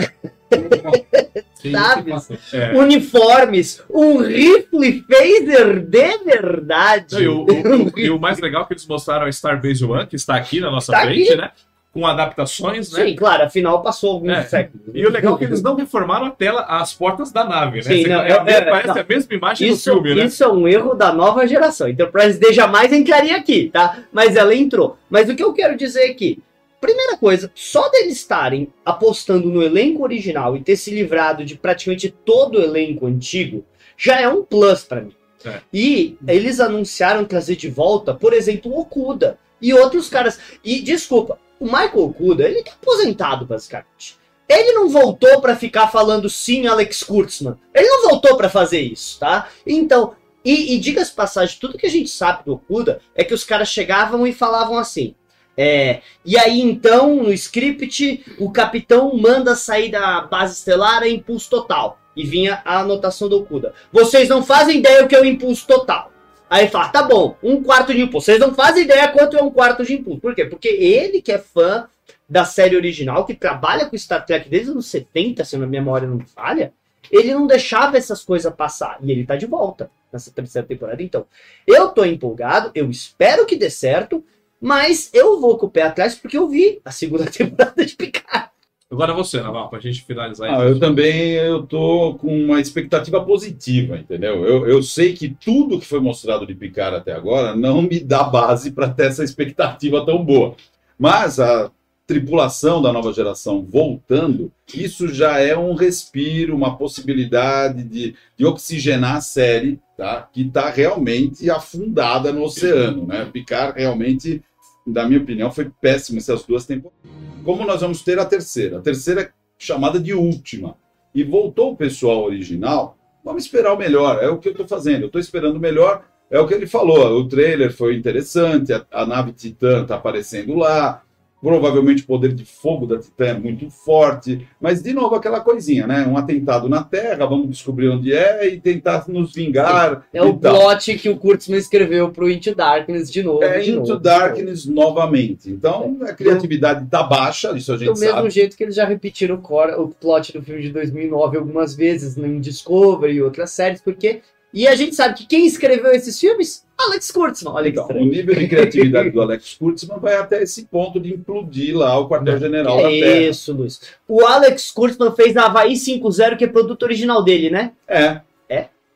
sabe? É. uniformes, um rifle phaser de verdade. E, o, o- e o mais legal é que eles mostraram a Starbase One, que está aqui na nossa Tá frente, né? Com adaptações, né? Sim, claro, afinal passou alguns É. séculos. E o legal é que eles não reformaram a tela, as portas da nave, né? Sim, Você- não, é é- é- parece não. a mesma imagem Isso, do filme, né? isso é um erro da nova geração. Enterprise D jamais entraria aqui, tá? Mas ela entrou. Mas o que eu quero dizer aqui, primeira coisa, só deles estarem apostando no elenco original e ter se livrado de praticamente todo o elenco antigo, já é um plus pra mim. É. E eles anunciaram trazer de volta, por exemplo, o Okuda e outros caras. E desculpa, o Michael Okuda, ele tá aposentado basicamente. Ele não voltou pra ficar falando sim, Alex Kurtzman. Ele não voltou pra fazer isso, tá? Então, e, e diga-se passagem, tudo que a gente sabe do Okuda é que os caras chegavam e falavam assim. É, e aí então, no script, o capitão manda sair da base estelar a impulso total. E vinha a anotação do Okuda. Vocês não fazem ideia o que é o impulso total. Aí fala, tá bom, um quarto de impulso. Vocês não fazem ideia quanto é um quarto de impulso. Por quê? Porque ele que é fã da série original, que trabalha com Star Trek desde os anos 70, se a minha memória não falha, ele não deixava essas coisas passar. E ele tá de volta nessa terceira temporada. Então, eu tô empolgado, eu espero que dê certo, mas eu vou com o pé atrás porque eu vi a segunda temporada de Picard. Agora você, Naval, pra gente finalizar Ah, eu também eu tô com uma expectativa positiva, entendeu? Eu, eu sei que tudo que foi mostrado de Picard até agora não me dá base para ter essa expectativa tão boa. Mas a tripulação da nova geração voltando, isso já é um respiro, uma possibilidade de, de oxigenar a série, tá? Que está realmente afundada no oceano, né? Picard realmente, na minha opinião, foi péssimo essas duas temporadas. como nós vamos ter a terceira? A terceira é chamada de última. E voltou o pessoal original, vamos esperar o melhor. É o que eu estou fazendo. Eu estou esperando o melhor. É o que ele falou. O trailer foi interessante, a, a nave Titã está aparecendo lá. Provavelmente o poder de fogo da Titã é muito forte. Mas, de novo, aquela coisinha, né? Um atentado na Terra, vamos descobrir onde é e tentar nos vingar. É o e tal. plot que o Kurtzman escreveu pro Into Darkness de novo. É de Into novo. Darkness novamente. Então, a criatividade está baixa, isso a Do gente mesmo sabe. jeito que eles já repetiram o, core- o plot do filme de 2009 algumas vezes em Discovery e outras séries, porque. E a gente sabe que quem escreveu esses filmes? Alex Kurtzman. Olha que Então, o nível de criatividade do Alex Kurtzman vai até esse ponto de implodir lá o quartel-general da É Terra. isso, Luiz. O Alex Kurtzman fez Havaí 5.0, que é produto original dele, né? É.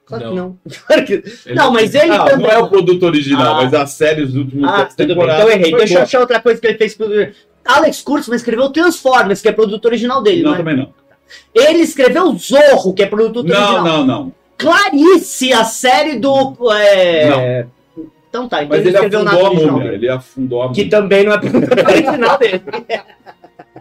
Claro Não. que não. Claro que... Ele- Não, mas ele Não, também. não é o produto original, Ah. mas a série dos últimos Ah, tudo bem, temporadas. então eu errei. Deixa eu achar outra coisa que ele fez. pro- Alex Kurtzman escreveu Transformers, que é produto original dele, Não, não, é? também não. Ele escreveu Zorro, que é produto Não, original. não, não. Clarice, a série do. É... Então tá, então Mas ele ele escreveu nada afundou a múmia. Ele afundou a Que múmia. também não é original dele.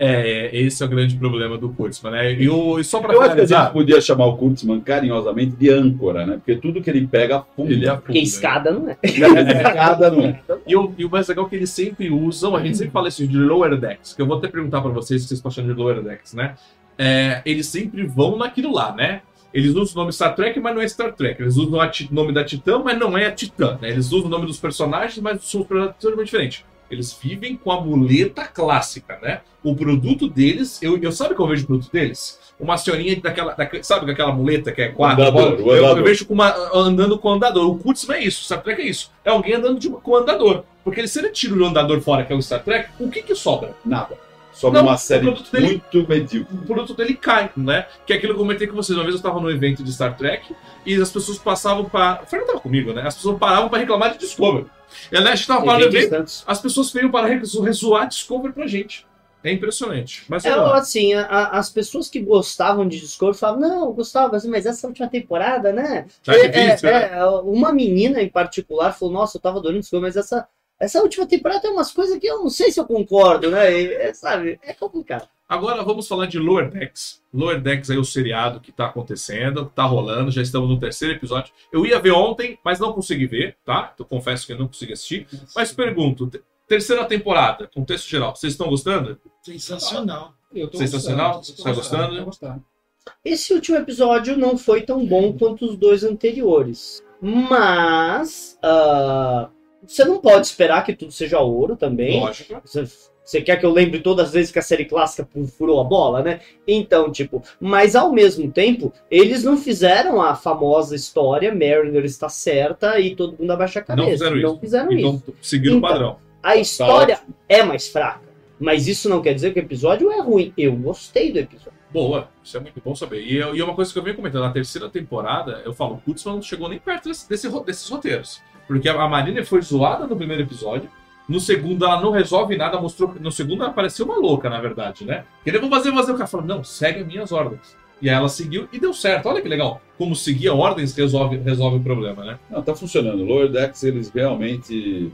É, esse é o grande problema do Kurtzman, né? E, o, e só pra Eu acho que a gente finalizar, podia chamar o Kurtzman carinhosamente de âncora, né? Porque tudo que ele pega afunda. ele afunda. Porque escada não é. Escada não é. E o, e o mais legal é que eles sempre usam, a gente sempre fala isso de lower decks, que eu vou até perguntar pra vocês o que vocês estão achando de lower decks, né? É, eles sempre vão naquilo lá, né? Eles usam o nome Star Trek, mas não é Star Trek. Eles usam o nome da Titã, mas não é a Titã. Né? Eles usam o nome dos personagens, mas são totalmente diferentes. Eles vivem com a muleta clássica, né? O produto deles, eu, eu sabe que eu vejo o produto deles? Uma senhorinha daquela, daquela sabe aquela muleta que é quatro? Andador, eu, eu andador. vejo com uma, andando com o andador. O Kurtzman é isso, o Star Trek é isso. É alguém andando de- com o andador. Porque se ele tira o andador fora, que é o Star Trek, o que que sobra? Nada. Sobre Não, uma o série produto dele- muito medíocre. o produto dele cai, né? Que é aquilo que eu comentei com vocês. Uma vez eu estava no evento de Star Trek e as pessoas passavam para. O Fernando estava comigo, né? As pessoas paravam para reclamar de Discovery. E a gente estava Eventos evento, as pessoas veio para rezo- zoar Discovery pra gente. É impressionante. Mas É, assim, a- as pessoas que gostavam de Discovery falavam, não, gostava, mas essa última temporada, né? Tá É, difícil, é, né? é, uma menina em particular falou, nossa, eu tava adorando Discovery, mas essa, essa última temporada tem umas coisas que eu não sei se eu concordo, né? É, sabe, é complicado. Agora vamos falar de Lower Decks. Lower Decks é o seriado que tá acontecendo, tá rolando, já estamos no terceiro episódio. Eu ia ver ontem, mas não consegui ver, tá? Eu confesso que eu não consegui assistir. Mas pergunto, te- terceira temporada, contexto geral, vocês estão gostando? Sensacional. Eu tô Sensacional? gostando, Você tá gostando? Gostando. Esse último episódio não foi tão bom quanto os dois anteriores. Mas ah, você não pode esperar que tudo seja ouro também. Lógico. Você, você quer que eu lembre todas as vezes que a série clássica furou a bola, né? Então, tipo, mas ao mesmo tempo, eles não fizeram a famosa história, Mariner está certa e todo mundo abaixa a cabeça. Não fizeram isso. fizeram isso. Então, seguindo o Então, padrão. A história é mais fraca. Mas isso não quer dizer que o episódio é ruim. Eu gostei do episódio. Boa, isso é muito bom saber. E, eu- e uma coisa que eu venho comentando, na terceira temporada, eu falo, o Kurtzman não chegou nem perto desse, desse desses roteiros. Porque a, Marina foi zoada no primeiro episódio, no segundo ela não resolve nada, mostrou no segundo ela parecia uma louca, na verdade, né? Queria vou fazer, fazer, o cara falou, não, segue as minhas ordens. E aí ela seguiu e deu certo. Olha que legal. Como seguir ordens resolve, resolve o problema, né? Não, tá funcionando. Lower Decks, eles realmente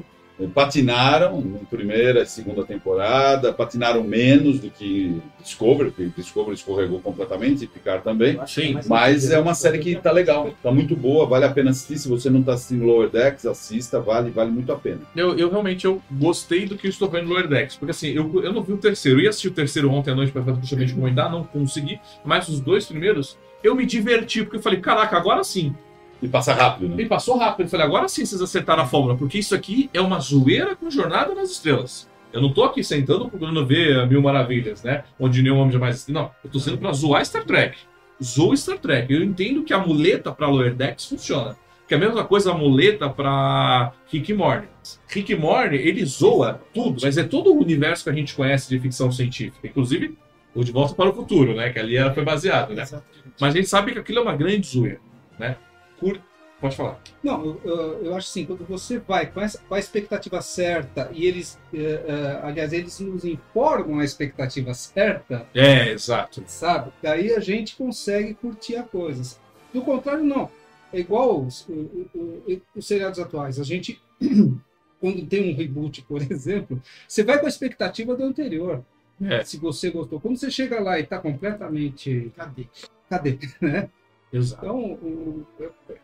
patinaram na primeira e segunda temporada, patinaram menos do que Discovery, porque Discovery escorregou completamente, e Picard também. Sim. Mas é uma série que tá legal, tá muito boa, vale a pena assistir. Se você não tá assistindo Lower Decks, assista, vale, vale muito a pena. Eu, eu realmente eu gostei do que eu estou vendo Lower Decks. Porque assim, eu, eu não vi o terceiro. Eu ia assistir o terceiro ontem à noite para justamente comentar, não consegui. Mas os dois primeiros, eu me diverti, porque eu falei, caraca, agora sim. E passa rápido, né? E passou rápido. Eu falei, agora sim vocês acertaram a fórmula, porque isso aqui é uma zoeira com Jornada nas Estrelas. Eu não tô aqui sentando procurando ver a Mil Maravilhas, né? Onde nenhum homem jamais. Não, eu tô sendo pra zoar Star Trek. Zoa Star Trek. Eu entendo que a muleta pra Lower Decks funciona. Que é a mesma coisa a muleta pra Rick e Morty. Rick e Morty, ele zoa tudo, mas é todo o universo que a gente conhece de ficção científica. Inclusive, o De Volta para o Futuro, né? Que ali era, foi baseado, né? Exatamente. Mas a gente sabe que aquilo é uma grande zoeira, né? Cur... Pode falar. Não, eu, eu- acho assim, quando você vai com, essa, com a expectativa certa e eles, eh, eh, aliás, eles nos informam a expectativa certa, É, exato. sabe? Daí a gente consegue curtir a coisa. Do contrário, não. É igual os, o- o- o- os seriados atuais. A gente, quando tem um reboot, por exemplo, você vai com a expectativa do anterior. É. Se você gostou. Quando você chega lá e tá completamente. Cadê? Cadê? Né? Exato. Então, o,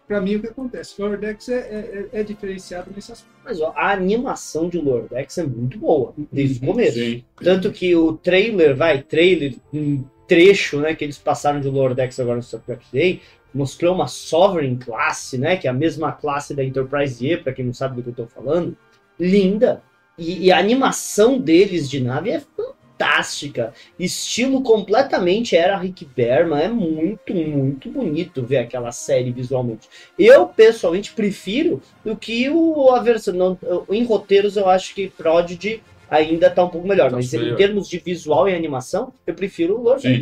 pra mim, o que acontece? O Lordex é, é, é diferenciado nesse aspecto. Mas ó, a animação de Lordex é muito boa, desde o começo. Sim. Tanto que o trailer, vai, trailer, um trecho, né, que eles passaram de Lordex agora no Star Trek Day, mostrou uma Sovereign classe, né, que é a mesma classe da Enterprise E, pra quem não sabe do que eu tô falando, linda. E, e a animação deles de nave é fantástica. Estilo completamente era Rick Berman, é muito, muito bonito ver aquela série visualmente. Eu, pessoalmente, prefiro do que o, a versão. Em roteiros, eu acho que Prodigy ainda tá um pouco melhor. Tá mas superior. em termos de visual e animação, eu prefiro o Lord Sim.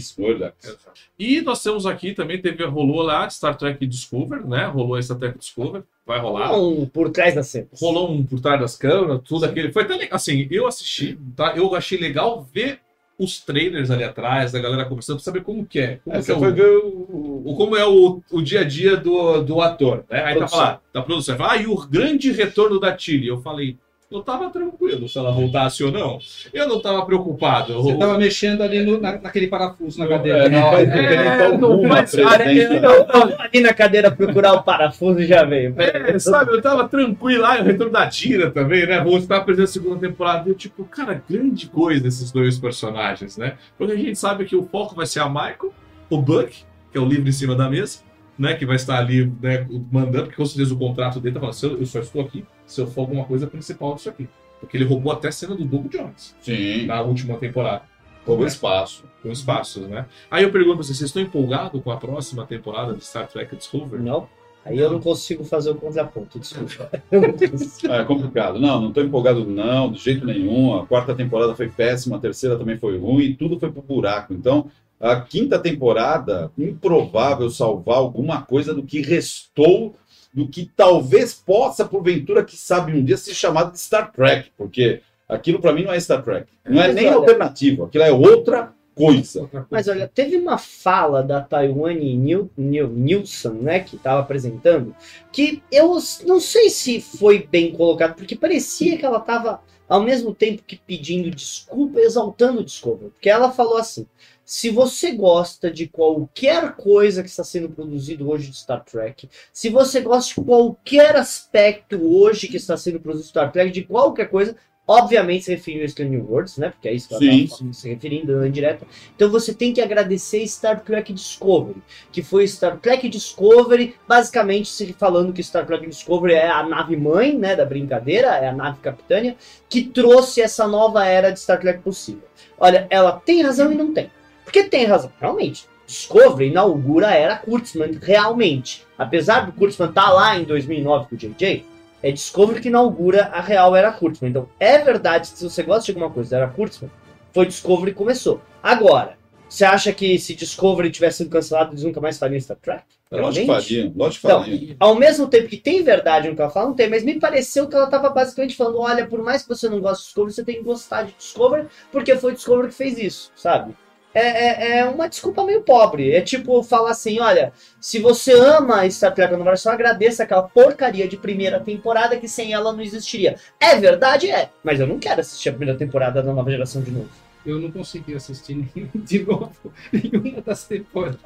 E nós temos aqui também, teve, rolou lá Star Trek Discover, né? Rolou a Star Trek Discover, vai rolar. Um por trás da cena. Rolou um por trás das câmeras, tudo aquele. Foi até legal. Assim, eu assisti, tá? Eu achei legal ver os trailers ali atrás, da galera conversando, pra saber como que é. Como, É, que é você foi o, ver o. o- como é o, o dia a dia do, do ator, né? Aí Produção. tava lá, da produção. Fala, ah, e o grande retorno da Tilly. Eu falei, eu tava tranquilo se ela voltasse ou não. Eu não tava preocupado. Eu- Você tava mexendo ali no- na- naquele parafuso na cadeira. É, não, É, então não ser- Cara, eu, eu, eu ali na cadeira procurar o parafuso e já veio. É, sabe, eu tava tranquilo lá, o retorno da Tira também, né? Vou estar presente na segunda temporada. E eu, tipo, cara, grande coisa esses dois personagens, né? Porque a gente sabe que o foco vai ser a Michael, o Buck, que é o livro em cima da mesa, né? Que vai estar ali, né, mandando, porque com certeza o contrato dele tá falando, se eu, eu só estou aqui se eu for alguma coisa principal disso aqui. Porque ele roubou até a cena do Doug Jones Sim, na última temporada. roubou espaço. Com espaços, né? Aí eu pergunto pra vocês, vocês estão empolgados com a próxima temporada de Star Trek Discovery? Não. Aí eu não consigo fazer o contraponto, desculpa. É complicado. Não, não tô empolgado, não, de jeito nenhum. A quarta temporada foi péssima, a terceira também foi ruim, tudo foi pro buraco. Então, a quinta temporada, improvável salvar alguma coisa do que restou, do que talvez possa, porventura, que sabe um dia ser chamado de Star Trek, porque aquilo pra mim não é Star Trek. Não é Mas nem olha- alternativo, aquilo é outra coisa. Mas olha, teve uma fala da Taiwane Nil, Nil, Nilsson, né, que estava apresentando, que eu não sei se foi bem colocado, porque parecia que ela estava, ao mesmo tempo que pedindo desculpa, exaltando o Discovery. Porque ela falou assim: se você gosta de qualquer coisa que está sendo produzido hoje de Star Trek, se você gosta de qualquer aspecto hoje que está sendo produzido de Star Trek, de qualquer coisa, obviamente se referindo a Strange Worlds, né? Porque é isso que ela Sim. se referindo em direto. Então você tem que agradecer Star Trek Discovery, que foi Star Trek Discovery, basicamente se falando que Star Trek Discovery é a nave mãe, né, da brincadeira, é a nave capitânia, que trouxe essa nova era de Star Trek possível. Olha, ela tem razão e não tem. Porque tem razão, realmente. Discovery inaugura a era Kurtzman, realmente. Apesar do Kurtzman estar lá em 2009 com o JJ, é Discovery que inaugura a real era Kurtzman. Então, é verdade, se você gosta de alguma coisa da era Kurtzman, foi Discovery que começou. Agora, você acha que se Discovery tivesse sido cancelado, eles nunca mais fariam Star Trek? Lógico que faria, lógico que Então, faria. Ao mesmo tempo que tem verdade no que ela fala, não tem, mas me pareceu que ela estava basicamente falando: olha, por mais que você não goste de Discovery, você tem que gostar de Discovery, porque foi Discovery que fez isso, sabe? É, é, é uma desculpa meio pobre. É tipo falar assim: olha, se você ama Star Trek Geração, agradeça aquela porcaria de primeira temporada que sem ela não existiria. É verdade? É. Mas eu não quero assistir a primeira temporada da nova geração de novo. Eu não consegui assistir nem- de novo nenhuma das temporadas.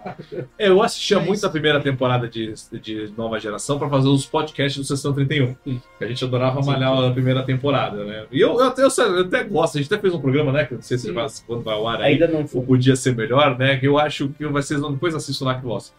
É, eu assistia Mas- muito a primeira temporada de, de Nova Geração pra fazer os podcasts do Sessão 31. Sim. Que a gente adorava Sim. malhar a primeira temporada, né? E eu, eu, até, eu até gosto, a gente até fez um programa, né? Que eu não sei se Sim. vai, quando vai ao ar aí, Ainda não ou foi. podia ser melhor, né? Que eu acho que vai ser, depois assisto lá que gosto.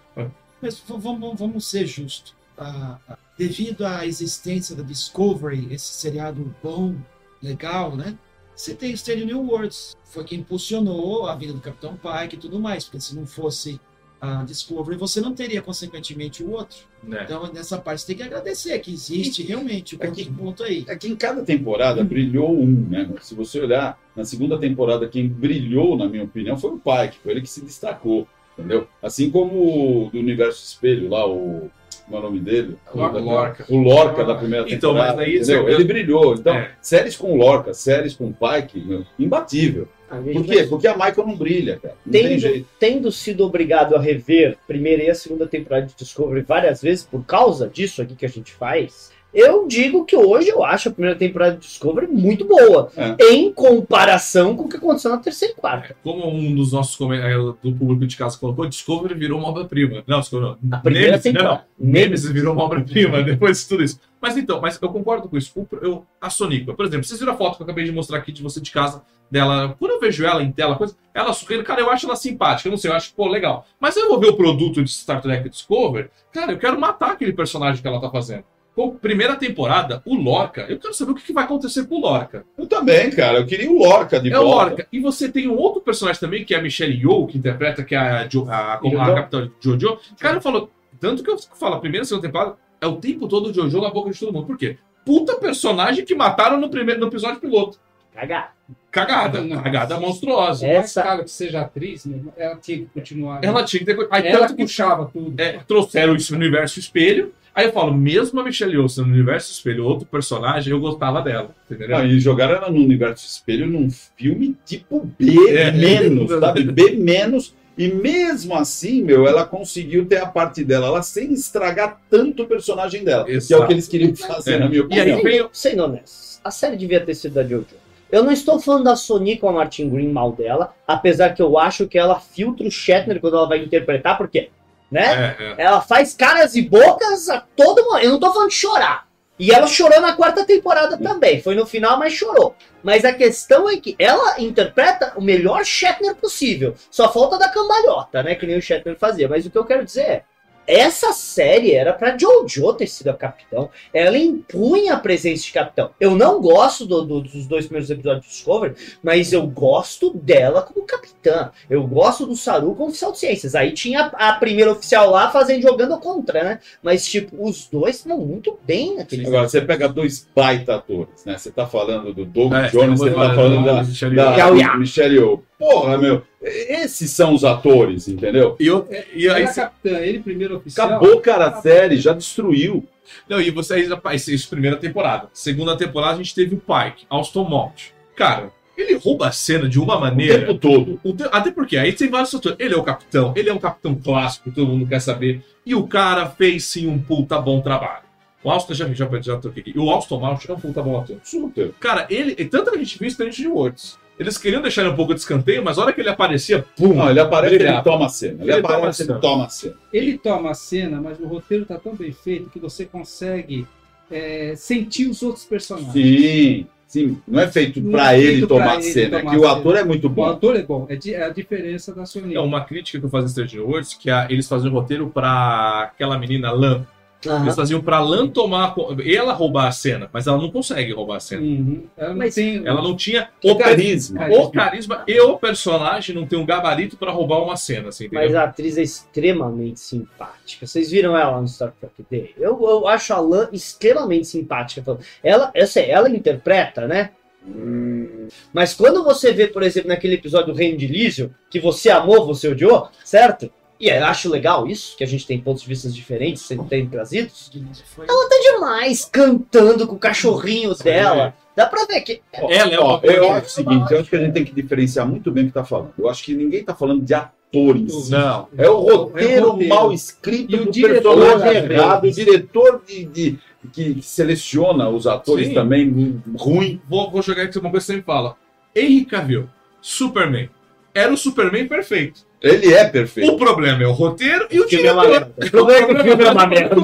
Mas vamos, vamos ser justos. Ah, ah, devido à existência da Discovery, esse seriado bom, legal, né? Você tem Strange New Worlds. Foi quem impulsionou a vida do Capitão Pike e tudo mais. Porque se não fosse a Discovery, você não teria, consequentemente, o outro. Né? Então, nessa parte, você tem que agradecer que existe realmente o Aqui- ponto aí. É que em cada temporada brilhou um, né? Se você olhar, na segunda temporada, quem brilhou, na minha opinião, foi o Pike, foi ele que se destacou, entendeu? Assim como o do Universo Espelho, lá, o. Como é o nome dele? Lor- Lorca. O Lorca da primeira Então, temporada. mas aí entendeu? você- Ele brilhou. Então, É. séries com o Lorca, séries com o Pike, meu, imbatível. Por quê? Porque a Michael não brilha, cara. Não tem Tendo, jeito. tendo sido obrigado a rever a primeira e a segunda temporada de Discovery várias vezes por causa disso aqui que a gente faz, Eu digo que hoje eu acho a primeira temporada de Discovery muito boa. É. Em comparação com o que aconteceu na terceira e quarta. Como um dos nossos eh, do público de casa colocou, Discovery virou uma obra-prima. Não, Discovery não. A primeira Nemesis, não, não. temporada. Nemesis virou uma obra-prima depois de tudo isso. Mas então, mas eu concordo com isso. Eu, a Sonica, por exemplo, vocês viram a foto que eu acabei de mostrar aqui de você de casa dela. Quando eu vejo ela em tela, coisa, ela sorrindo, cara, eu acho ela simpática. Eu não sei, eu acho, pô, legal. Mas eu vou ver o produto de Star Trek Discovery, cara, eu quero matar aquele personagem que ela tá fazendo. Pô, primeira temporada, o Lorca, eu quero saber o que, que vai acontecer com o Lorca. Eu também, cara. Eu queria o Lorca de É o volta. Lorca. E você tem um outro personagem também, que é a Michelle Yeoh, que interpreta, que é a, jo, a, a, Jojo. capitã Jojo. Cara, eu falo, tanto que eu falo, a primeira e segunda temporada, é o tempo todo o Jojo na boca de todo mundo. Por quê? Puta personagem que mataram no, primeiro, no episódio piloto. Cagar. Cagada. Nossa. Cagada monstruosa. É. Essa- caro que seja atriz, né? ela tinha que continuar. né? Ela tinha que ter. Aí, Ela tanto que puxava tudo. é, trouxeram isso no universo espelho. Aí eu falo, mesmo a Michelle Yeoh no universo espelho, outro personagem, eu gostava dela. Entendeu? Não, e jogaram ela no universo espelho num filme tipo B É. menos, sabe? B menos. E mesmo assim, meu, ela conseguiu ter a parte dela lá sem estragar tanto o personagem dela. Que é Exato. o que eles queriam fazer, É. na minha E aí opinião. vem o- Sendo honesto, a série devia ter sido da Jojo. Eu não estou falando da Sony com a Martin Green mal dela, apesar que eu acho que ela filtra o Shatner quando ela vai interpretar, porque, né? É, é. Ela faz caras e bocas a todo momento. Eu não tô falando de chorar. E ela chorou na quarta temporada também. Foi no final, mas chorou. Mas a questão é que ela interpreta o melhor Shatner possível. Só falta da cambalhota, né? Que nem o Shatner fazia. Mas o que eu quero dizer é. Essa série era pra Jojo ter sido a capitão. Ela impunha a presença de capitão. Eu não gosto do- do- dos dois primeiros episódios de Discovery, mas eu gosto dela como capitã. Eu gosto do Saru como oficial de ciências. Aí tinha a a primeira oficial lá fazendo jogando contra, né? Mas, tipo, os dois estão muito bem naquele Agora, você pega dois baita atores, né? Você tá falando do Doug É, Jones, você tá falando da, Michelle da Yeoh. Yeoh. Michelle Yeoh. Porra, meu, esses são os atores, entendeu? E, eu, e aí, é capitã, ele primeiro oficial. Acabou, cara, a série, já destruiu. Não, e vocês, rapaz, isso primeira temporada. Segunda temporada a gente teve o Pike, Austin Mount. Cara, ele rouba a cena de uma O maneira. tempo todo. o te- Até porque aí tem vários fatores. Ele é o capitão, ele é um capitão clássico, todo mundo quer saber. E o cara fez sim um puta bom trabalho. O Austin, já, já, já toquei aqui. E o Austin Mount é um puta bom ator. Super. Cara, ele. Tanto que a gente viu Strange Words. Eles queriam deixar ele um pouco de escanteio, mas a hora que ele aparecia, pum! Não, ele aparece, ele toma a cena. Ele, Ele toma a aparece, cena. ele toma a cena. Ele toma a cena, mas o roteiro tá tão bem feito que você consegue é, sentir os outros personagens. Sim, sim. Não é feito pra é ele feito tomar a ele cena, é que o cena. ator é muito O bom. ator é bom, é, di- é a diferença da Sony. É uma crítica que eu faço em Strange Words, que é, eles faziam o roteiro pra aquela menina Lan. Aham. Eles faziam pra Lan tomar. Ela roubar a cena, mas ela não consegue roubar a cena. Uhum. Ela não Mas tem. Ela não tinha O o, carisma. Carisma. o carisma e o personagem não tem um gabarito pra roubar uma cena, assim? Mas a atriz é extremamente simpática. Vocês viram ela no Star Trek Day? Eu, eu acho a Lan extremamente simpática. Ela, eu sei, ela interpreta, né? Hum. Mas quando você vê, por exemplo, naquele episódio do Reino de Lísio, que você amou, você odiou, certo? E eu acho legal isso, que a gente tem pontos de vista diferentes, sempre tem trazidos. Foi... Ela tá demais cantando com o cachorrinho dela. Dá pra ver que. Ela é Ó, uma eu acho o seguinte, eu acho que a gente tem que diferenciar muito bem o que tá falando. Eu acho que ninguém tá falando de atores. Não. É o roteiro, É o roteiro. mal escrito E o do diretor errado, o diretor de, de- que seleciona os atores Sim. também ruim. Vou, vou jogar aqui uma coisa que você sempre fala. Henry Cavill, Superman. Era o Superman perfeito. Ele é perfeito. O problema é o roteiro e o O é uma diretor. merda. O problema é que o filme é uma merda.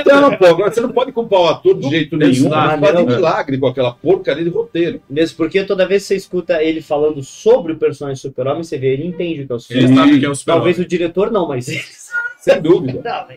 Então, pô, agora você não pode culpar o ator de jeito nenhum. Não Não. milagre com aquela porcaria de roteiro. Mesmo porque toda vez que você escuta ele falando sobre o personagem Super-Homem, você vê, ele entende o que é o Ele Super-Homem. sabe que é o Talvez Superman. o diretor não, mas ele Sem dúvida. Não.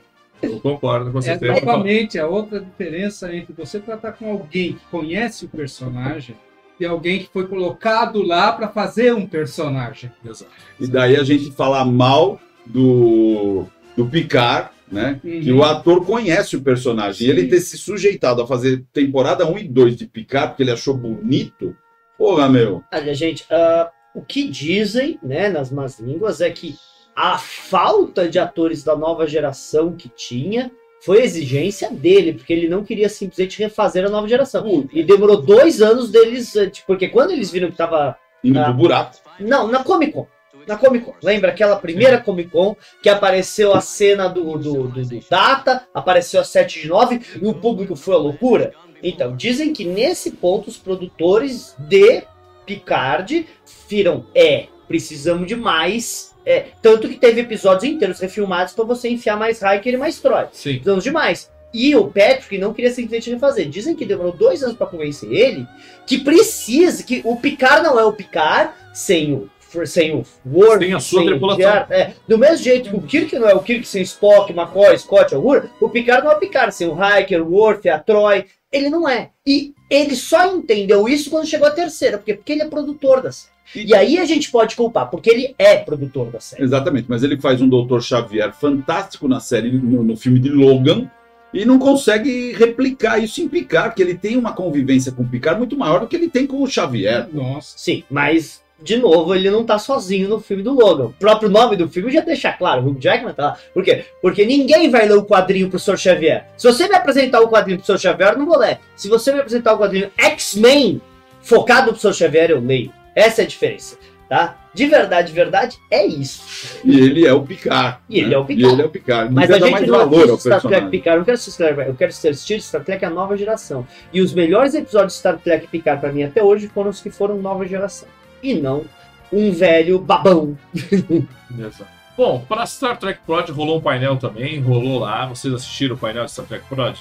Eu concordo com É certeza. novamente a outra diferença entre você tratar com alguém que conhece o personagem e alguém que foi colocado lá para fazer um personagem. Exato. E daí a gente falar mal do, do Picard, né? Que o ator conhece o personagem. E ele ter se sujeitado a fazer temporada 1 e 2 de Picard, porque ele achou bonito. Porra, meu. Olha, gente, ah, o que dizem, né, nas más línguas é que a falta de atores da nova geração que tinha foi exigência dele, porque ele não queria simplesmente refazer a nova geração. E demorou dois anos deles, eh, tipo, porque quando eles viram que tava. Indo pro buraco. Não, na Comic Con. Na Comic Con. Lembra aquela primeira Comic Con que apareceu a cena do, do, do, do Data, apareceu a 7 de 9 e o público foi a loucura? Então, dizem que nesse ponto os produtores de Picard viram, é, precisamos de mais. É, tanto que teve episódios inteiros refilmados para você enfiar mais Hiker e mais Troy. Sim. Precisamos de mais. E o Patrick não queria simplesmente refazer. Dizem que demorou dois anos para convencer ele que precisa, que o Picard não é o Picard sem o sem o Worf, Sem a sua sem tripulação. É, do mesmo jeito que o Kirk não é o Kirk sem Spock, McCoy, Scott, Uhura, o Picard não é o Picard sem o Hiker, o Worf, a Troy. Ele não é. E ele só entendeu isso quando chegou a terceira, porque, porque ele é produtor da série. E aí a gente pode culpar, porque ele é produtor da série. Exatamente, mas ele faz um Dr. Xavier fantástico na série, no, no filme de Logan, e não consegue replicar isso em Picard, que ele tem uma convivência com o Picard muito maior do que ele tem com o Xavier. Nossa. Sim, mas, de novo, ele não tá sozinho no filme do Logan. O próprio nome do filme já deixa claro, Hugh Jackman tá lá. Por quê? Porque ninguém vai ler o quadrinho pro Sr. Xavier. Se você me apresentar o quadrinho pro Sr. Xavier, eu não vou ler. Se você me apresentar o quadrinho X-Men focado pro Sr. Xavier, eu leio. Essa é a diferença, tá? De verdade, de verdade, é isso. E ele é o Picard. E ele né? é o Picard. E ele é o Picard. Mas a gente mais não valor assiste Star Trek. Picard, eu não quero assistir Star Trek, eu quero assistir Star Trek a nova geração. E os melhores episódios de Star Trek Picard pra mim até hoje foram os que foram nova geração. E não um velho babão. Exato. Bom, para Star Trek Prod rolou um painel também, rolou lá. Vocês assistiram o painel de Star Trek Prod?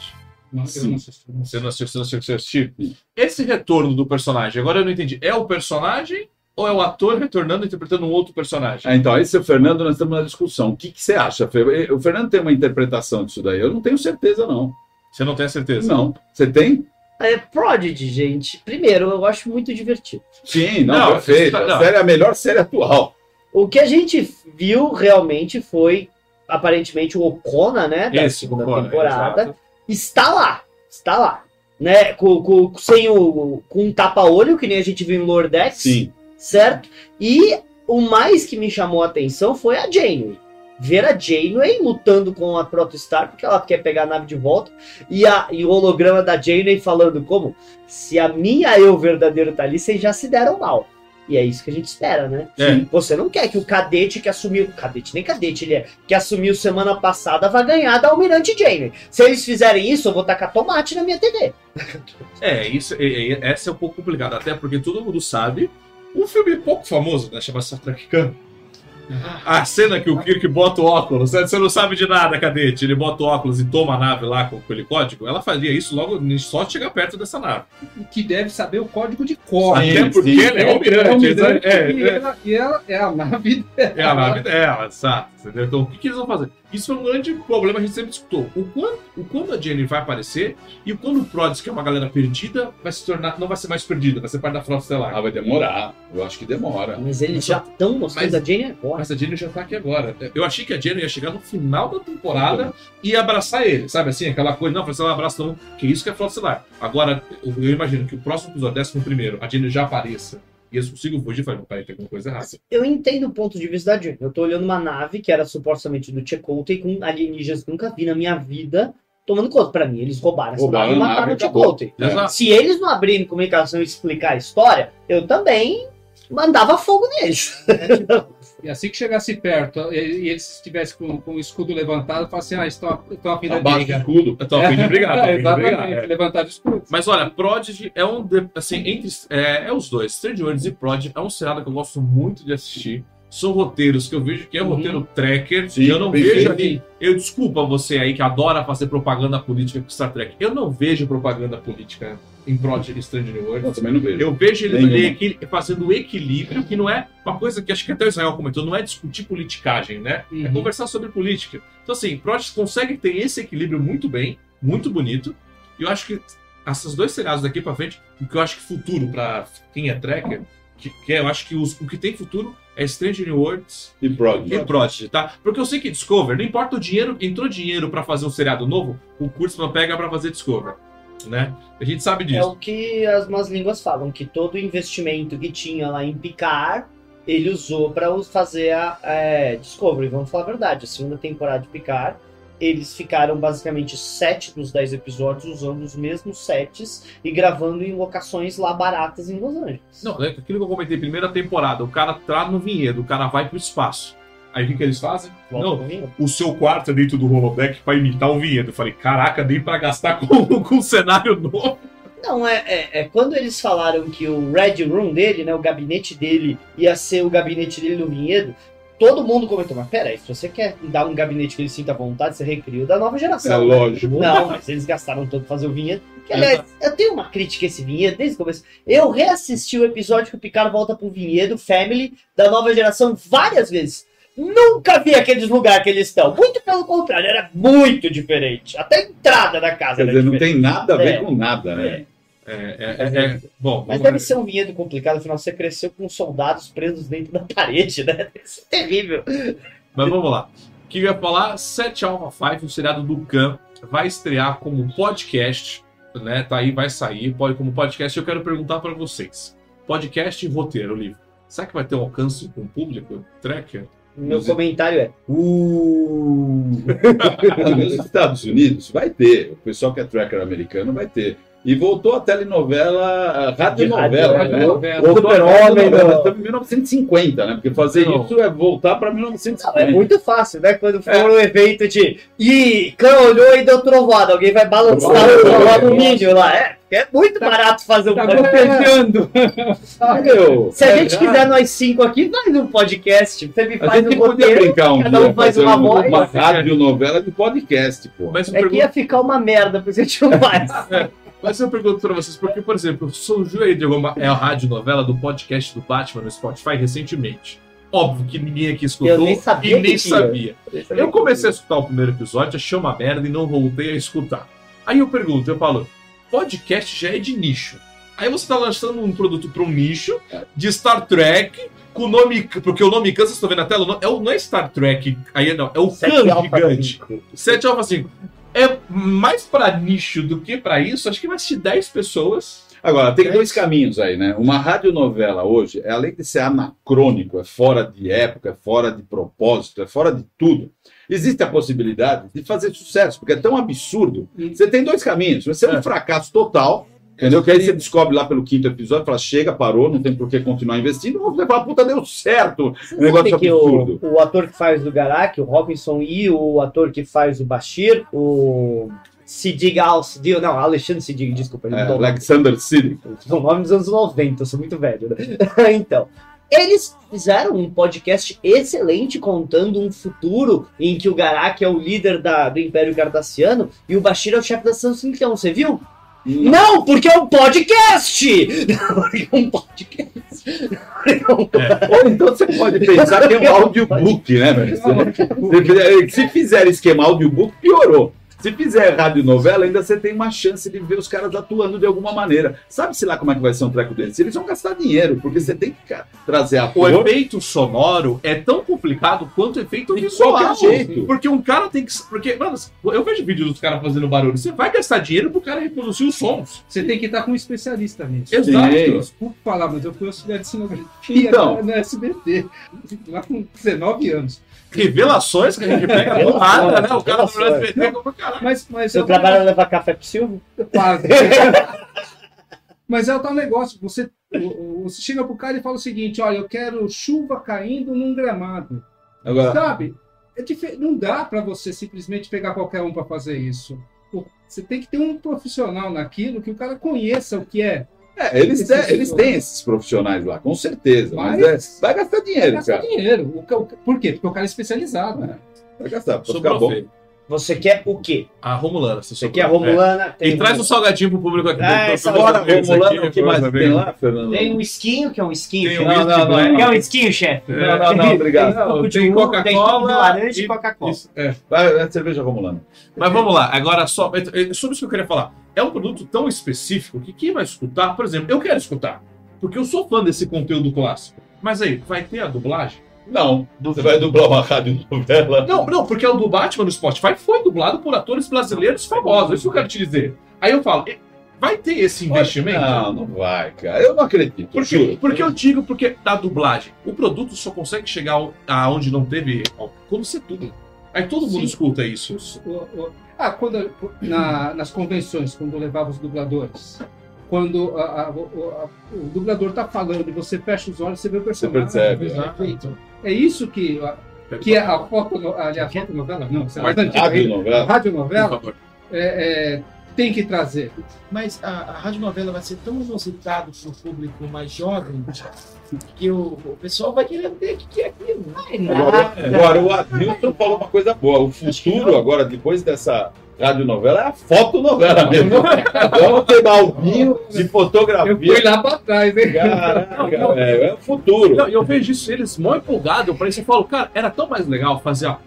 Não, eu não assisti. Você não assistiu, você não assistiu, você assistiu? Sim. Esse retorno do personagem, agora eu não entendi. É o personagem ou é o ator retornando interpretando um outro personagem? Ah, então, esse é o Fernando, nós estamos na discussão. O que, que você acha, Fer? O Fernando tem uma interpretação disso daí. Eu não tenho certeza, não. Você não tem a certeza? Não. Você tem? É Prodigy, gente. Primeiro, eu acho muito divertido. Sim, não, Não, perfeito. não. A série é a melhor série atual. O que a gente viu realmente foi, aparentemente, o Okona, né? Da Esse, segunda concordo, temporada. exato. Está lá. Está lá. Né? Com, com, sem o. Com um tapa-olho, que nem a gente viu em Lordex. Sim. certo? E o mais que me chamou a atenção foi a Janeway. Ver a Janeway lutando com a Protostar, porque ela quer pegar a nave de volta, e, a, e o holograma da Janeway falando como, se a minha eu verdadeiro tá ali, vocês já se deram mal. E é isso que a gente espera, né? É. Você não quer que o cadete que assumiu. Cadete, nem cadete ele é. Que assumiu semana passada vá ganhar da Almirante Janeway. Se eles fizerem isso, eu vou tacar tomate na minha TV. É, isso, é, é, essa é um pouco complicado, até porque todo mundo sabe. Um filme pouco famoso, né? Chama Star Trek Khan. A cena que o Kirk bota o óculos, né, você não sabe de nada, cadete. Ele bota o óculos e toma a nave lá com aquele código. Ela fazia isso logo só de chegar perto dessa nave. Que deve saber o código de cor. Sim, Até porque sim. ele é almirante. almirante, é, e, é, ela, e ela é a nave é a nave dela. Entendeu? Então, o que, que eles vão fazer? Isso foi um grande problema, a gente sempre discutiu. O quando, o quando a Jenny vai aparecer e o quando o Prods, que é uma galera perdida, vai se tornar. Não vai ser mais perdida, vai ser parte da frota estelar. Ah, vai demorar. Eu acho que demora. Mas eles já estão mostrando Mas- a Janeway agora. Mas a Jenny já tá aqui agora. Eu achei que a Jenny ia chegar no final da temporada e ia abraçar ele, sabe assim? Aquela coisa, não, você não abraça não, que isso que é Frota Estelar. Agora, eu, eu imagino que o próximo episódio, décimo primeiro, a Jenny já apareça e eles consigam fugir, falei, não, peraí, tem alguma coisa errada. Eu entendo o ponto de vista da Jane. Eu tô olhando uma nave que era supostamente do Chakotay com alienígenas que nunca vi na minha vida tomando conta. Pra mim, eles roubaram essa Roubaram nave e mataram o. Chakotay. É. Se eles não abrirem comunicação e explicar a história, eu também mandava fogo neles. E assim que chegasse perto e, eles estivessem com, com o escudo levantado, falasse assim: Ah, estão, estão a fim o briga. escudo. Eu tô a fim de brigar, de. Exatamente, é. levantar o escudo. Mas olha, Prodigy é um. de- Assim, entre. É, é os dois. Strange Worlds e Prodigy é um seriado que eu gosto muito de assistir. São roteiros que eu vejo que é Uhum. roteiro tracker. Sim, e eu não perfeito. vejo ali. Eu desculpa você aí que adora fazer propaganda política com Star Trek. Eu não vejo propaganda política em Prodigy e Strange New Eu Worlds. também não vejo. Eu vejo equi- fazendo equilíbrio, que não é uma coisa que acho que até o Israel comentou, não é discutir politicagem, né? É Uhum. conversar sobre política. Então, assim, Prodigy consegue ter esse equilíbrio muito bem, muito bonito. E eu acho que esses dois seriados daqui pra frente, o que eu acho que futuro pra quem é tracker, que, que é, eu acho que os- o que tem futuro é Strange New Worlds E Prodigy. e Prodigy, tá? Porque eu sei que Discover, não importa o dinheiro, entrou dinheiro pra fazer um seriado novo, o Kurtzman pega pra fazer Discover, né? A gente sabe É disso. o que as más línguas falam, que todo o investimento que tinha lá em Picar, ele usou para fazer a é, Discovery. Vamos falar a verdade, a segunda temporada de Picar eles ficaram basicamente sete dos dez episódios usando os mesmos sets e gravando em locações lá baratas em Los Angeles. Não, é aquilo que eu comentei, primeira temporada, o cara tá no vinhedo, o cara vai pro espaço. Aí o que, que eles fazem? Volta Não, o seu quarto é dentro do holodeck pra imitar o vinhedo. Eu falei, caraca, nem pra gastar com, com um cenário novo. Não, é, é, é quando eles falaram que o Red Room dele, né, o gabinete dele, ia ser o gabinete dele no vinhedo, todo mundo comentou, mas peraí, se você quer dar um gabinete que ele sinta vontade, você recria o da nova É geração. né? lógico. Não, mas eles gastaram todo pra fazer o vinhedo. Que, aliás, eu tenho uma crítica a esse vinhedo desde o começo. Eu reassisti o episódio que o Picard volta pro vinhedo Family da nova geração várias vezes. Nunca vi aqueles lugares que eles estão. Muito pelo contrário, era muito diferente. Até a entrada da casa Quer era dizer, não tem nada a ver É. com nada, né? É, é, é, é- Bom, Mas deve ser um vinhedo complicado, afinal você cresceu com soldados presos dentro da parede, né? Deve ser terrível. Mas vamos lá. O que eu ia falar? 7 Alpha 5, o seriado do Khan, vai estrear como podcast, né? Tá aí, vai sair, pode como podcast. Eu quero perguntar pra vocês: podcast e roteiro, livro. Será que vai ter um alcance com o público? Tracker? Meu Mas- comentário é. Uh... Nos Estados Unidos vai ter. O pessoal que é tracker americano vai ter. E voltou a telenovela, a radionovela. rádio, né? Voltou a Super-Homem, não. Estamos em 1950, né? Porque fazer Não. isso é voltar para Não, 1950. é muito fácil, né? Quando for um evento de. Ih, cão olhou e deu trovada. Alguém vai balançar o, o alumínio lá. É, é muito barato fazer um Tá podcast. Se a é gente quiser nós cinco aqui, faz um podcast. Você me A faz gente um podia roteiro. brincar um cada um dia, faz uma um- voz. uma radionovela de podcast, pô. Mas É que pergunto, ia ficar uma merda, porque a gente não faz. mas eu pergunto pra vocês, porque, por exemplo, surgiu aí de alguma, é a radionovela do podcast do Batman no Spotify recentemente. Óbvio que ninguém aqui escutou Eu nem sabia e nem que tinha. sabia. Eu comecei a escutar o primeiro episódio, achei uma merda e não voltei a escutar. Aí eu pergunto, eu falo, podcast já é de nicho. Aí você tá lançando um produto para um nicho de Star Trek, com o nome. Porque o nome Khan, vocês estão vendo na tela, não é, o- não é Star Trek, aí não, é o Khan gigante. cinco. 7 Alpha 5. É mais pra nicho do que pra isso, acho que mais de 10 pessoas. Agora, tem dois caminhos aí, né? Uma radionovela hoje, é, além de ser anacrônico, é fora de época, é fora de propósito, é fora de tudo. Existe a possibilidade de fazer sucesso, porque é tão absurdo. Você tem dois caminhos. Você é um É. fracasso total, entendeu? Que aí você descobre lá pelo quinto episódio, fala, chega, parou, não tem por que continuar investindo. Você fala, puta, deu certo. Um negócio que absurdo. o, o ator que faz o Garak, o Robinson, e o ator que faz o Bashir, o Sidig Al Sidig, não, Alexandre Sidig, desculpa, É, o. Alexander City. São nome dos anos 90, eu sou muito velho, né? então, eles fizeram um podcast excelente contando um futuro em que o Garak é o líder da- do Império Cardassiano e o Bashir é o chefe da Samsung. Então, você viu? Não, porque é um podcast! Porque é um podcast. Ou então você pode pensar que é um audiobook, né? velho? Se- Se fizer esquema audiobook, piorou. Se fizer radionovela, ainda você tem uma chance de ver os caras atuando de alguma maneira. Sabe-se lá como é que vai ser um treco desse? Eles vão gastar dinheiro, porque você tem que trazer O ator. efeito sonoro é tão complicado quanto o efeito De visual. qualquer jeito. Porque um cara tem que. Porque, mano, eu vejo vídeos dos caras fazendo barulho. Você vai gastar dinheiro pro cara reproduzir os sons. Você tem que estar com um especialista nisso. Exato. Desculpa falar, mas eu fui auxiliar de cenografia Então. na SBT, lá com 19 anos. Revelações que a gente pega do nada, né? O cara do. SBT como caralho. Mas, mas Seu é trabalho é levar café pro Silvio? Quase. Mas é o tal negócio, você, você chega pro cara e fala o seguinte, olha, eu quero chuva caindo num gramado. Agora, Sabe? É dife- não dá para você simplesmente pegar qualquer um para fazer isso. Você tem que ter um profissional naquilo que o cara conheça o que é. É, eles, têm, eles têm esses profissionais lá, com certeza. Mas, Mas- é, vai gastar Vai dinheiro, gastar cara. dinheiro. O ca- o por quê? Porque o cara é especializado. É. Vai gastar, pra ficar bom. feio. Você quer o quê? A Romulana. Você Você quer a Romulana? É. E traz um salgadinho pro público aqui. Ah, essa Romulano, aqui, o que mais tem lá, Fernando? Tem um esquinho, que é um esquinho. Tem um whisky não, black. Quer um esquinho, chefe? Não, não, não, obrigado. Tem Coca-Cola laranja e, e- Coca-Cola. É. É cerveja Romulano. Mas vamos lá, agora só. é Sobre isso que eu queria falar. É um produto tão específico que quem vai escutar, por exemplo, eu quero escutar. Porque eu sou fã desse conteúdo clássico. Mas aí, vai ter a dublagem? Não, você vai dublar uma radionovela. Não, não, porque o do Batman no Spotify foi dublado por atores brasileiros famosos. É isso que eu quero te dizer. Aí eu falo, vai ter esse investimento? Não, não vai, cara. Eu não acredito. Por quê? Porque eu digo, porque da dublagem, o produto só consegue chegar ao- aonde não teve. Como ser tudo. Aí todo mundo Sim. escuta isso. Ah, quando, na- nas convenções, quando eu levava os dubladores. Quando a- a- o, a- o dublador tá falando e você fecha os olhos, você vê o personagem. percebe, Exato. É isso que, que é a foto, aliás, a fotonovela, não, sei lá, novela. Radionovela favor. é, é, tem que trazer. Mas a, a radionovela vai ser tão inusitada para o público mais jovem que o, o pessoal vai querer ver o que, que é aquilo. né? Agora, agora, o Adilson falou uma coisa boa. O futuro, agora, depois dessa radionovela, é a fotonovela mesmo. Vamos ter Balbinho de Eu fotografia. fui lá para trás, hein? Caraca, velho, é o futuro. Não, eu vejo isso, eles mó empolgados pra isso. Eu falo, cara, era tão mais legal fazer a.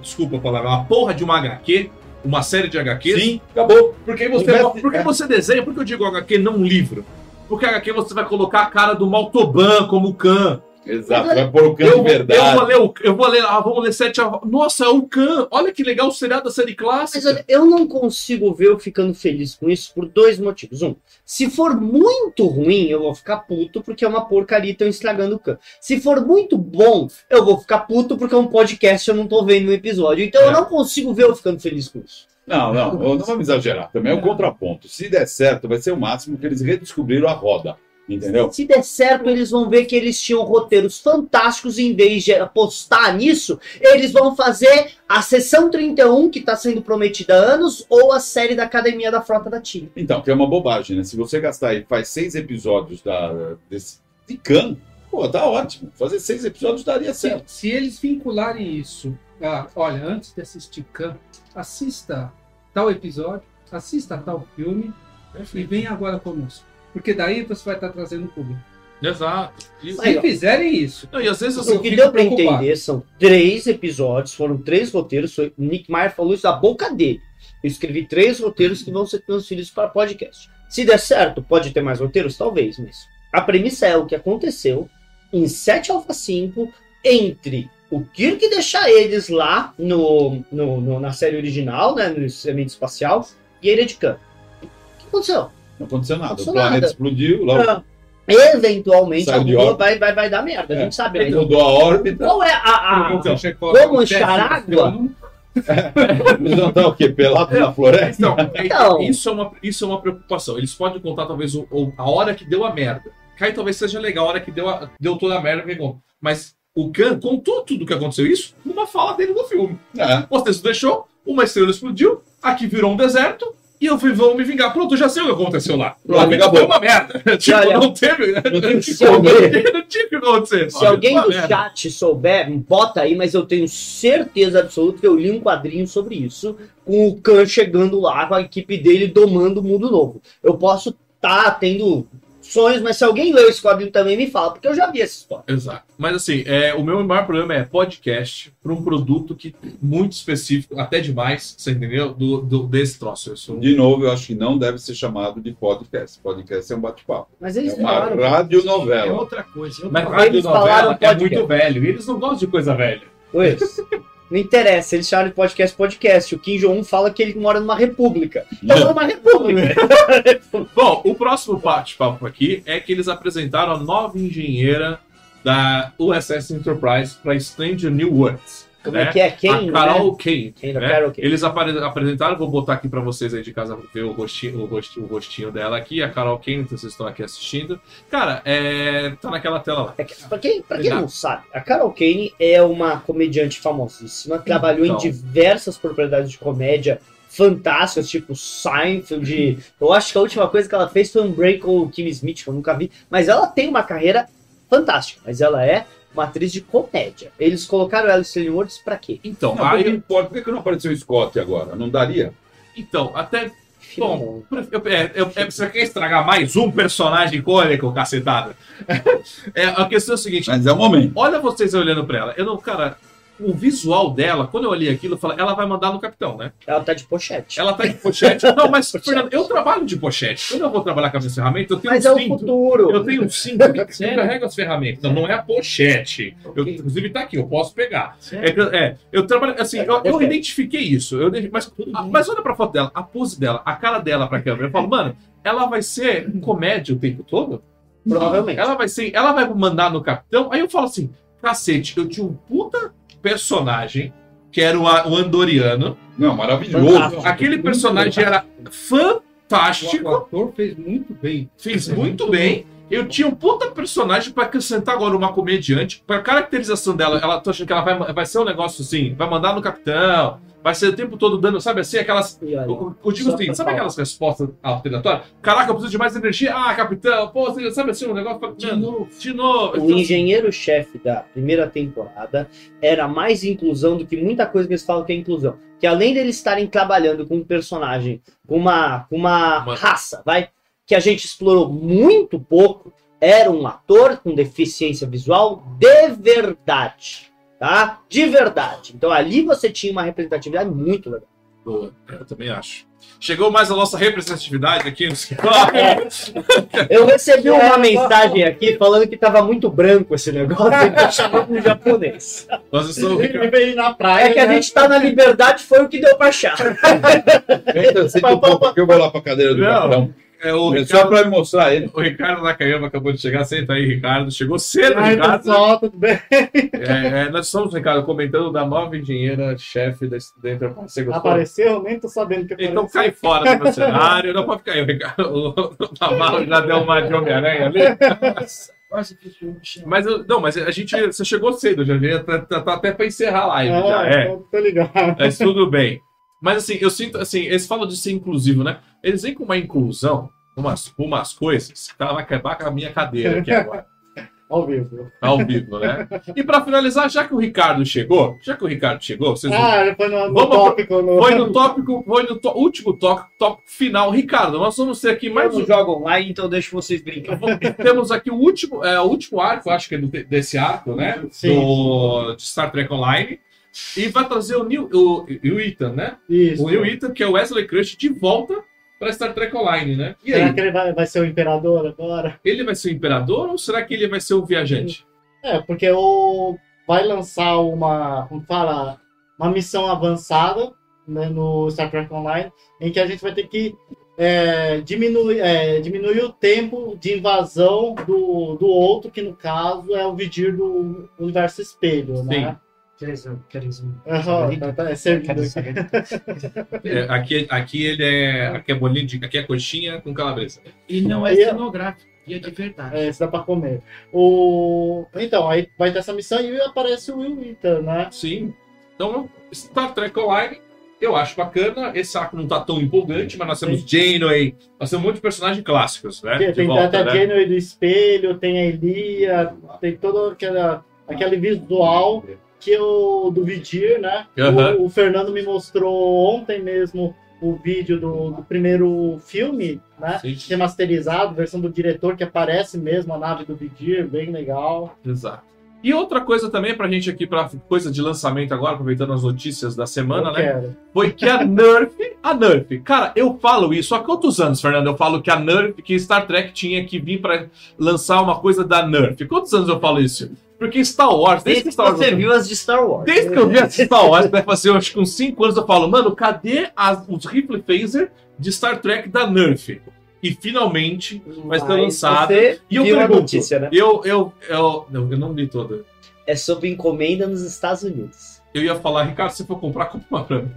desculpa a palavra, uma porra de uma HQ, uma série de HQs. Sim, acabou. Porque você, Investe- porque é. você desenha, porque eu digo HQ, não livro. Porque HQ você vai colocar a cara do Maltoban como Khan. Exato, vai pôr o Eu, de eu verdade. vou ler o, eu vou ler, ah, vamos ler sete. ah, Nossa, é o Khan. Olha que legal o seriado da série clássica. Mas olha, eu não consigo ver eu ficando feliz com isso por dois motivos. Um, se for muito ruim, eu vou ficar puto porque é uma porcaria e estão estragando o can. Se for muito bom, eu vou ficar puto porque é um podcast e eu não tô vendo um episódio. Então É. eu não consigo ver eu ficando feliz com isso. Não, não, não vamos exagerar. Também é um contraponto. Se der certo, vai ser o máximo que eles redescobriram a roda. Entendeu? Se der certo, eles vão ver que eles tinham roteiros fantásticos e em vez de apostar nisso, eles vão fazer a sessão 31, que está sendo prometida há anos, ou a série da Academia da Frota da Tigre. Então, que é uma bobagem, né? Se você gastar e faz seis episódios da, desse, de Khan, pô, tá ótimo. Fazer seis episódios daria Se, certo. se eles vincularem isso, ah, olha, antes de assistir Khan, assista tal episódio, assista tal filme e venha agora conosco. Porque daí você vai estar trazendo o público. Exato. E, Aí, Se ó. fizerem isso, não, e às vezes assim, O que fico deu pra preocupado. entender são três episódios, foram três roteiros. Foi, o Nick Meyer falou isso da boca dele. Eu escrevi três roteiros que vão ser transferidos para podcast. Se der certo, pode ter mais roteiros? Talvez, mas a premissa é o que aconteceu em 7 Alpha 5 entre o Kirk deixar eles lá no, no- no- na série original, né, no experimento espacial, e a Ilha de Khan. O que aconteceu? Não aconteceu nada. Aconteceu o planeta nada. explodiu, logo Ah, Eventualmente, alguma órbita. vai, vai, vai dar merda, a É. gente sabe. Mas mudou a órbita. qual é a, a, Então, como enchar água? Eles vão estar o quê? Pelado na floresta? Então, é- Então. Isso, é uma, isso é uma preocupação. Eles podem contar, talvez, o, o- a hora que deu a merda. Cai talvez seja legal a hora que deu, a- deu toda a merda. que conta. Mas o Khan contou tudo o que aconteceu isso numa fala dele no filme. É. O texto deixou, uma estrela explodiu, aqui virou um deserto, e eu fui, vou me vingar. Pronto, eu já sei o que aconteceu lá. Pronto, acabou. foi uma merda. tipo, olha, não teve. Não teve alguém- não tinha o que acontecer. Se alguém do merda. chat souber, bota aí, mas eu tenho certeza absoluta que eu li um quadrinho sobre isso, com o Khan chegando lá, com a equipe dele domando o mundo novo. Eu posso estar tendo sonhos, mas se alguém leu esse quadrinho também, me fala, porque eu já vi essa história. Exato. Mas assim, é, o meu maior problema é podcast para um produto que muito específico, até demais, você entendeu? Do, do- desse troço. Eu sou... De novo, eu acho que não deve ser chamado de podcast. Podcast é um bate-papo. Mas É eles uma falaram. É radionovela. outra coisa. é outra Mas radionovela é podcast. muito velho. E eles não gostam de coisa velha. Pois. Não interessa, eles chamam de podcast podcast. O Kim Jong-un fala que ele mora numa república. Então é uma república. Bom, o próximo bate-papo aqui é que eles apresentaram a nova engenheira da USS Enterprise para Stranger New Worlds. Como né? é que é? Quem? a Carol Kane. Quem da né? Carol Kane? Eles apare- apresentaram, vou botar aqui para vocês aí de casa ver o rostinho, o rostinho, o rostinho dela aqui, a Carol Kane, vocês estão aqui assistindo. Cara, é... tá naquela tela lá. É que, pra quem, pra quem Exato. não sabe, a Carol Kane é uma comediante famosíssima, trabalhou Então. em diversas propriedades de comédia fantásticas, tipo Seinfeld. Eu acho que a última coisa que ela fez foi um break com o Kim Smith, que eu nunca vi. Mas ela tem uma carreira fantástica, mas ela é uma atriz de comédia. Eles colocaram ela em Stanley Words pra quê? Então, Não, aí, importa. Por que que não apareceu o Scott agora? Não daria? então até Bom, eu- é, eu- é, você quer estragar mais um personagem icônico, cacetada? É, a questão é a seguinte: Mas é o momento. olha vocês olhando pra ela. Eu não, cara, o visual dela, quando eu olhei aquilo, eu falei, ela vai mandar no capitão, né? ela tá de pochete. Ela tá de pochete. Não, mas, Fernando, eu trabalho de pochete. Quando eu vou trabalhar com as minhas ferramentas, eu tenho Mas um é o cinto. futuro. Eu tenho um cinto que carrega as ferramentas. Não, não é a pochete. Eu, Ok. inclusive tá aqui, eu posso pegar. É, é, eu trabalho assim, eu, eu identifiquei isso. Eu, mas, mas olha pra foto dela, a pose dela, a cara dela pra câmera. Eu falo, mano, ela vai ser comédia o tempo todo? Provavelmente. Ela vai ser, ela vai mandar no capitão. Aí eu falo assim, cacete, eu tinha um puta personagem que era o, o Andoriano. Não, maravilhoso. Fantástico. Aquele personagem era fantástico, o ator fez muito bem. fez muito bem. Eu tinha um puta personagem pra acrescentar agora uma comediante. Pra caracterização dela, ela tô achando que ela vai, vai ser um negócio assim, vai mandar no capitão, vai ser o tempo todo dando, sabe assim, aquelas. Eu, digo assim, sabe aquelas respostas alternatórias? Caraca, eu preciso de mais energia. Ah, capitão, pô, sabe assim, um negócio. De novo. De novo. O engenheiro-chefe da primeira temporada era mais inclusão do que muita coisa que eles falam que é inclusão. Que além deles estarem trabalhando com um personagem, com uma, com uma, Uma- raça, vai, que a gente explorou muito pouco, era um ator com deficiência visual de verdade. Tá? De verdade. Então ali você tinha uma representatividade muito legal. Boa, eu também acho. Chegou mais a nossa representatividade aqui no escritório. Eu recebi uma mensagem aqui falando que tava muito branco esse negócio, então chamou um japonês. Nós estamos. Na praia. É que a né? gente tá na liberdade, foi o que deu pra achar. Entra, senta um pouco eu vou lá pra cadeira do Não. capitão. É, o, É só Ricardo, pra me mostrar ele. o Ricardo Nakayama acabou de chegar. Senta aí, Ricardo. Chegou cedo, Ai, Ricardo. pessoal, tudo bem? É, é, nós estamos, Ricardo, comentando da nova engenheira-chefe da, da Enterprise. Você gostou? Apareceu? Nem tô sabendo que apareceu. Então cai fora do meu cenário. Não pode ficar aí, o Ricardo. O Navarro já deu uma de Homem-Aranha ali. Mas eu- não, mas a gente. Você chegou cedo, já já tá, tá- tá até pra encerrar a live. já, Ah, é. tô ligado. Mas tudo bem. Mas assim, eu sinto assim, eles falam de ser inclusivo, né? Eles vêm com uma inclusão, umas, umas coisas, que ela vai acabar com a minha cadeira aqui agora, Ao vivo. ao vivo, né? E pra finalizar, já que o Ricardo chegou, já que o Ricardo chegou, vocês Ah, ele foi no, no Vamos tópico. No... foi no tópico, foi no tó- último tópico, tópico final. Ricardo, nós vamos ter aqui mais Eu um. jogo online, então deixo vocês brincar. Temos aqui o último, é, o último arco, acho que é do- desse arco, né? Sim. Do, de Star Trek Online. E vai trazer o Neil, o, o Ethan, né? Isso. O Neil Ethan, que é o Wesley Crush, de volta pra Star Trek Online, né? E Será aí, que ele vai, vai ser o imperador agora? ele vai ser o imperador ou será que ele vai ser o viajante? É, porque o vai lançar uma, como fala, uma missão avançada né, no Star Trek Online, em que a gente vai ter que é, diminuir, é, diminuir o tempo de invasão do, do outro, que no caso é o Vidir do universo espelho, né? Queres, queres um Aham, tá, tá, é servido Queres aqui. saber? É, aqui, aqui ele é. Aqui é bolinho de. Aqui é coxinha com calabresa. E não é é- cenográfico, e é de verdade. É, isso dá pra comer. O... Então, aí vai ter essa missão e aparece o Will Wheaton, né? Sim. Então, Star Trek Online, eu acho bacana. Esse arco não tá tão empolgante, mas nós temos Janeway, nós temos um monte de personagens clássicos, né? Tem, tem volta, até a né? Janeway do espelho, tem a Elia, tem todo aquela, aquele visual que o do Vidir, né? Aham. O, o Fernando me mostrou ontem mesmo o vídeo do, do primeiro filme, né? Sim. Remasterizado, versão do diretor que aparece mesmo a nave do Vidir, bem legal. Exato. E outra coisa também pra gente aqui, pra coisa de lançamento agora, aproveitando as notícias da semana, Eu né? quero. Foi que a Nerf, a Nerf, cara, eu falo isso há quantos anos, Fernando? Eu falo que a Nerf, que Star Trek tinha que vir pra lançar uma coisa da Nerf. Quantos anos eu falo isso? Porque Star Wars, desde, Desde que Star Wars. você viu as de Star Wars. Desde que eu vi essa Star Wars, vai fazer, eu acho que uns 5 anos, eu falo, mano, cadê as- os rifle phaser de Star Trek da Nerf? E finalmente vai ser lançado. E eu pergunto, notícia, né? Eu, eu, eu, não, eu não li toda. É sob encomenda nos Estados Unidos. Eu ia falar, Ricardo, se for comprar, compra uma pra mim.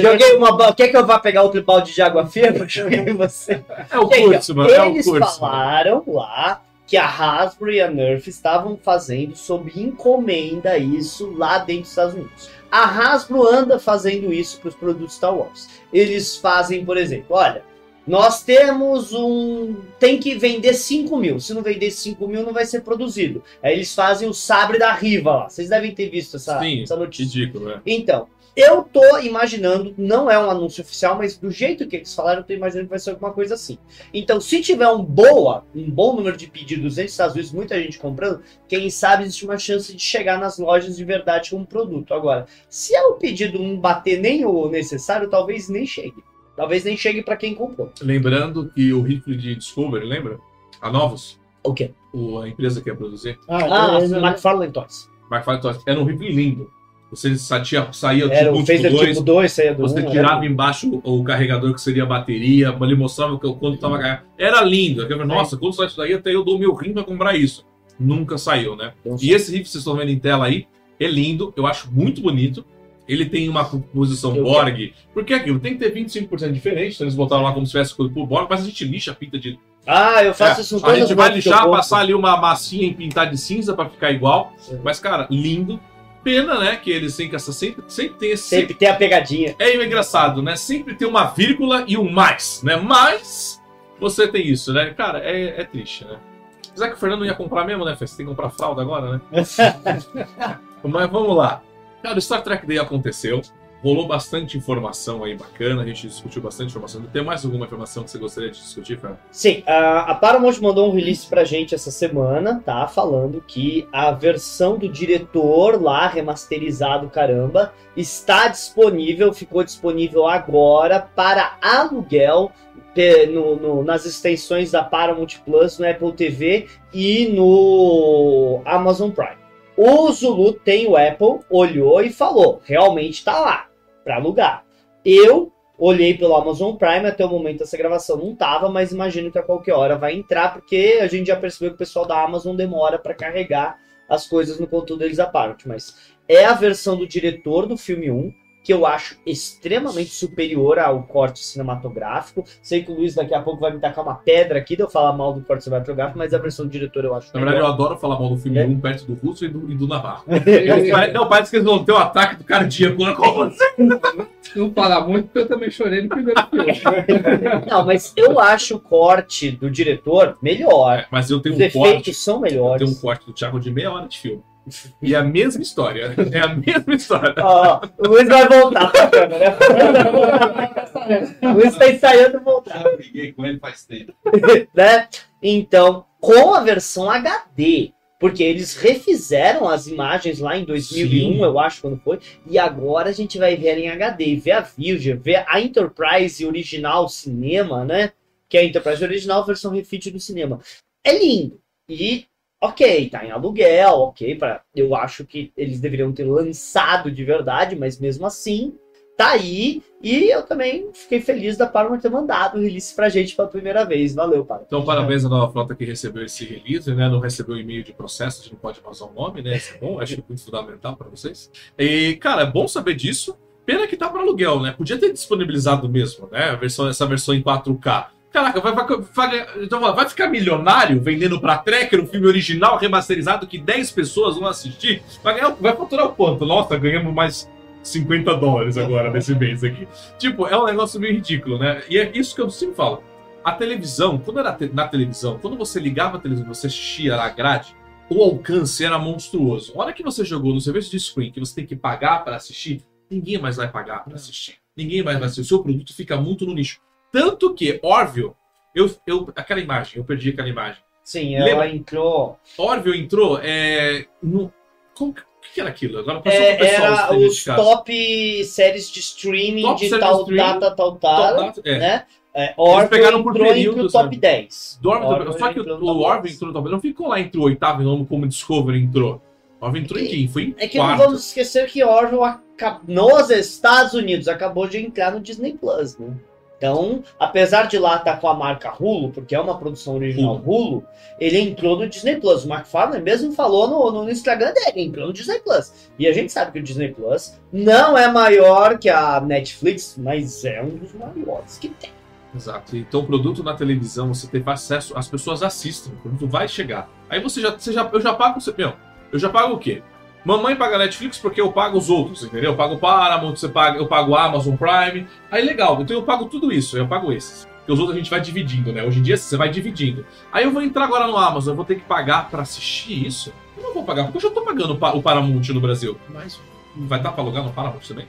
Joguei uma Quer que eu vá pegar outro balde de água firme? Joguei em você. É o curso, mano. É o Eles curso. falaram lá que a Hasbro e a Nerf estavam fazendo sob encomenda isso lá dentro dos Estados Unidos. A Hasbro anda fazendo isso para os produtos Star Wars. Eles fazem, por exemplo, olha, nós temos um. Tem que vender 5 mil. Se não vender 5 mil, não vai ser produzido. Aí eles fazem o sabre da Riva lá. Vocês devem ter visto essa, Sim, essa notícia. ridículo, né? Então, eu tô imaginando, não é um anúncio oficial, mas do jeito que eles falaram, eu tô imaginando que vai ser alguma coisa assim. Então, se tiver um boa, um bom número de pedidos nos Estados Unidos, muita gente comprando, quem sabe existe uma chance de chegar nas lojas de verdade com um produto. Agora, se é o pedido não bater nem o necessário, talvez nem chegue. Talvez nem chegue para quem comprou. Lembrando que o rifle de Discovery, lembra? A Novos, O quê? o, a empresa que ia produzir, Ah, é, é, McFarlane Toys. McFarlane Toys, era um rifle lindo. Você saía, saía Era tipo um, tipo dois, tipo 2, saía do você um, tirava embaixo o, o carregador que seria a bateria, ele mostrava que o quanto tava carregado. Era lindo. Eu falei, Nossa, quando sai isso daí, até eu dou meu rim pra comprar isso. Nunca saiu, né? Então, E esse rifle que vocês estão vendo em tela aí é lindo, eu acho muito bonito. Ele tem uma composição Eu Borg, porque é aquilo tem que ter 25% diferente, então eles botaram lá como se tivesse coisa por Borg, mas a gente lixa a pinta de. Ah, eu faço É, isso com a gente vai lixar, passar ali uma massinha e pintar de cinza pra ficar igual. Sim. Mas, cara, lindo. Pena, né? Que eles têm que essa sempre, sempre tem esse. Sempre tem a pegadinha. É engraçado, né? Sempre tem uma vírgula e um mais, né? Mas você tem isso, né? Cara, é, é triste, né? Apesar que o Fernando ia comprar mesmo, né? Fê? Você tem que comprar fralda agora, né? Mas vamos lá. Cara, o Star Trek Day aconteceu. Rolou bastante informação aí bacana, a gente discutiu bastante informação. Tem mais alguma informação que você gostaria de discutir, Fernando? Sim, a, a Paramount mandou um release pra gente essa semana, tá? Falando que a versão do diretor lá, remasterizado, caramba, está disponível, ficou disponível agora para aluguel no- no- nas extensões da Paramount Plus, no Apple TV e no Amazon Prime. O Zulu tem o Apple, olhou e falou: realmente tá lá, para alugar. Eu olhei pelo Amazon Prime, até o momento dessa gravação não tava, mas imagino que a qualquer hora vai entrar, porque a gente já percebeu que o pessoal da Amazon demora para carregar as coisas no conteúdo deles à parte. Mas é a versão do diretor do filme 1, que eu acho extremamente superior ao corte cinematográfico. Sei que o Luiz daqui a pouco vai me tacar uma pedra aqui de eu falar mal do corte cinematográfico, mas a versão do diretor eu acho Na verdade, eu adoro falar mal do filme É. 1 perto do Russo e do, e do Navarro. Não, parece que eles vão ter um ataque do cardíaco. né? Como assim? Não fala muito, porque eu também chorei no primeiro filme. Não, mas eu acho o corte do diretor melhor. É, Mas eu tenho Os um corte. efeitos são Eu melhores. tenho um corte do Thiago de meia hora de filme. E é a mesma história. É a mesma história. Ó, o Luiz vai voltar pra câmera. o Luiz tá ensaiando voltar. Já briguei com ele faz tempo. né? Então, com a versão HD, porque eles refizeram as imagens lá em 2001, Sim. eu acho, quando foi, e agora a gente vai ver ela em HD, ver a Virgin, ver a Enterprise original cinema, né? Que é a Enterprise original, versão refit do cinema. É lindo. E, ok, tá em aluguel, ok, pra, eu acho que eles deveriam ter lançado de verdade, mas mesmo assim, tá aí. E eu também fiquei feliz da Paramount ter mandado o release pra gente pela primeira vez. Valeu, Paramount. Então, parabéns à nova frota que recebeu esse release, né? Não recebeu e-mail de processo, a gente não pode mais usar o nome, né? Isso é bom, acho muito fundamental para vocês. E, cara, é bom saber disso. Pena que tá para aluguel, né? Podia ter disponibilizado mesmo, né? A versão, essa versão em 4K. Caraca, vai, vai, vai, então, vai ficar milionário vendendo pra Tracker o filme original remasterizado que 10 pessoas vão assistir? Vai, ganhar, vai faturar o quanto? Nossa, ganhamos mais 50 dólares agora nesse mês aqui. Tipo, é um negócio meio ridículo, né? E é isso que eu sempre falo. A televisão, quando era te- na televisão, quando você ligava a televisão, você assistia a grade, o alcance era monstruoso. A hora que você jogou no serviço de screen, que você tem que pagar para assistir, ninguém mais vai pagar para assistir. Ninguém mais vai assistir. O seu produto fica muito no nicho. Tanto que Orville, eu, eu, aquela imagem, eu perdi aquela imagem. Sim, ela Lembra? entrou. Orville entrou é, no. Como, que- o que era aquilo? Agora passou É, pro pessoal era os top séries de streaming Top de tal streaming, data, tal data, data, é. né? É, Orville pegaram por entrou entre o top né? 10. Do Orville Orville. Só que o, o Orville 10. entrou no top. Não ficou lá entre o oitavo nome como o Discovery entrou. Orville entrou em quem? Foi em É que não quarto. vamos esquecer que Orville acabou, nos Estados Unidos acabou de entrar no Disney Plus, né? Então, apesar de lá estar com a marca Hulu, porque é uma produção original Hulu, ele entrou no Disney Plus. O McFarlane mesmo falou no, no Instagram dele, entrou no Disney Plus. E a gente sabe que o Disney Plus não é maior que a Netflix, mas é um dos maiores que tem. Exato. Então, o produto na televisão, você tem acesso, as pessoas assistem, o produto vai chegar. Aí você já, você já eu já pago, você- meu, eu já pago o quê? Mamãe paga Netflix porque eu pago os outros, entendeu? Eu pago Paramount, você paga, eu pago Amazon Prime. Aí legal, então eu pago tudo isso, eu pago esses. Porque os outros a gente vai dividindo, né? Hoje em dia você vai dividindo. Aí eu vou entrar agora no Amazon, eu vou ter que pagar pra assistir isso? Eu não vou pagar, porque eu já tô pagando o Pa- o Paramount no Brasil. Mas vai estar pra alugar no Paramount também?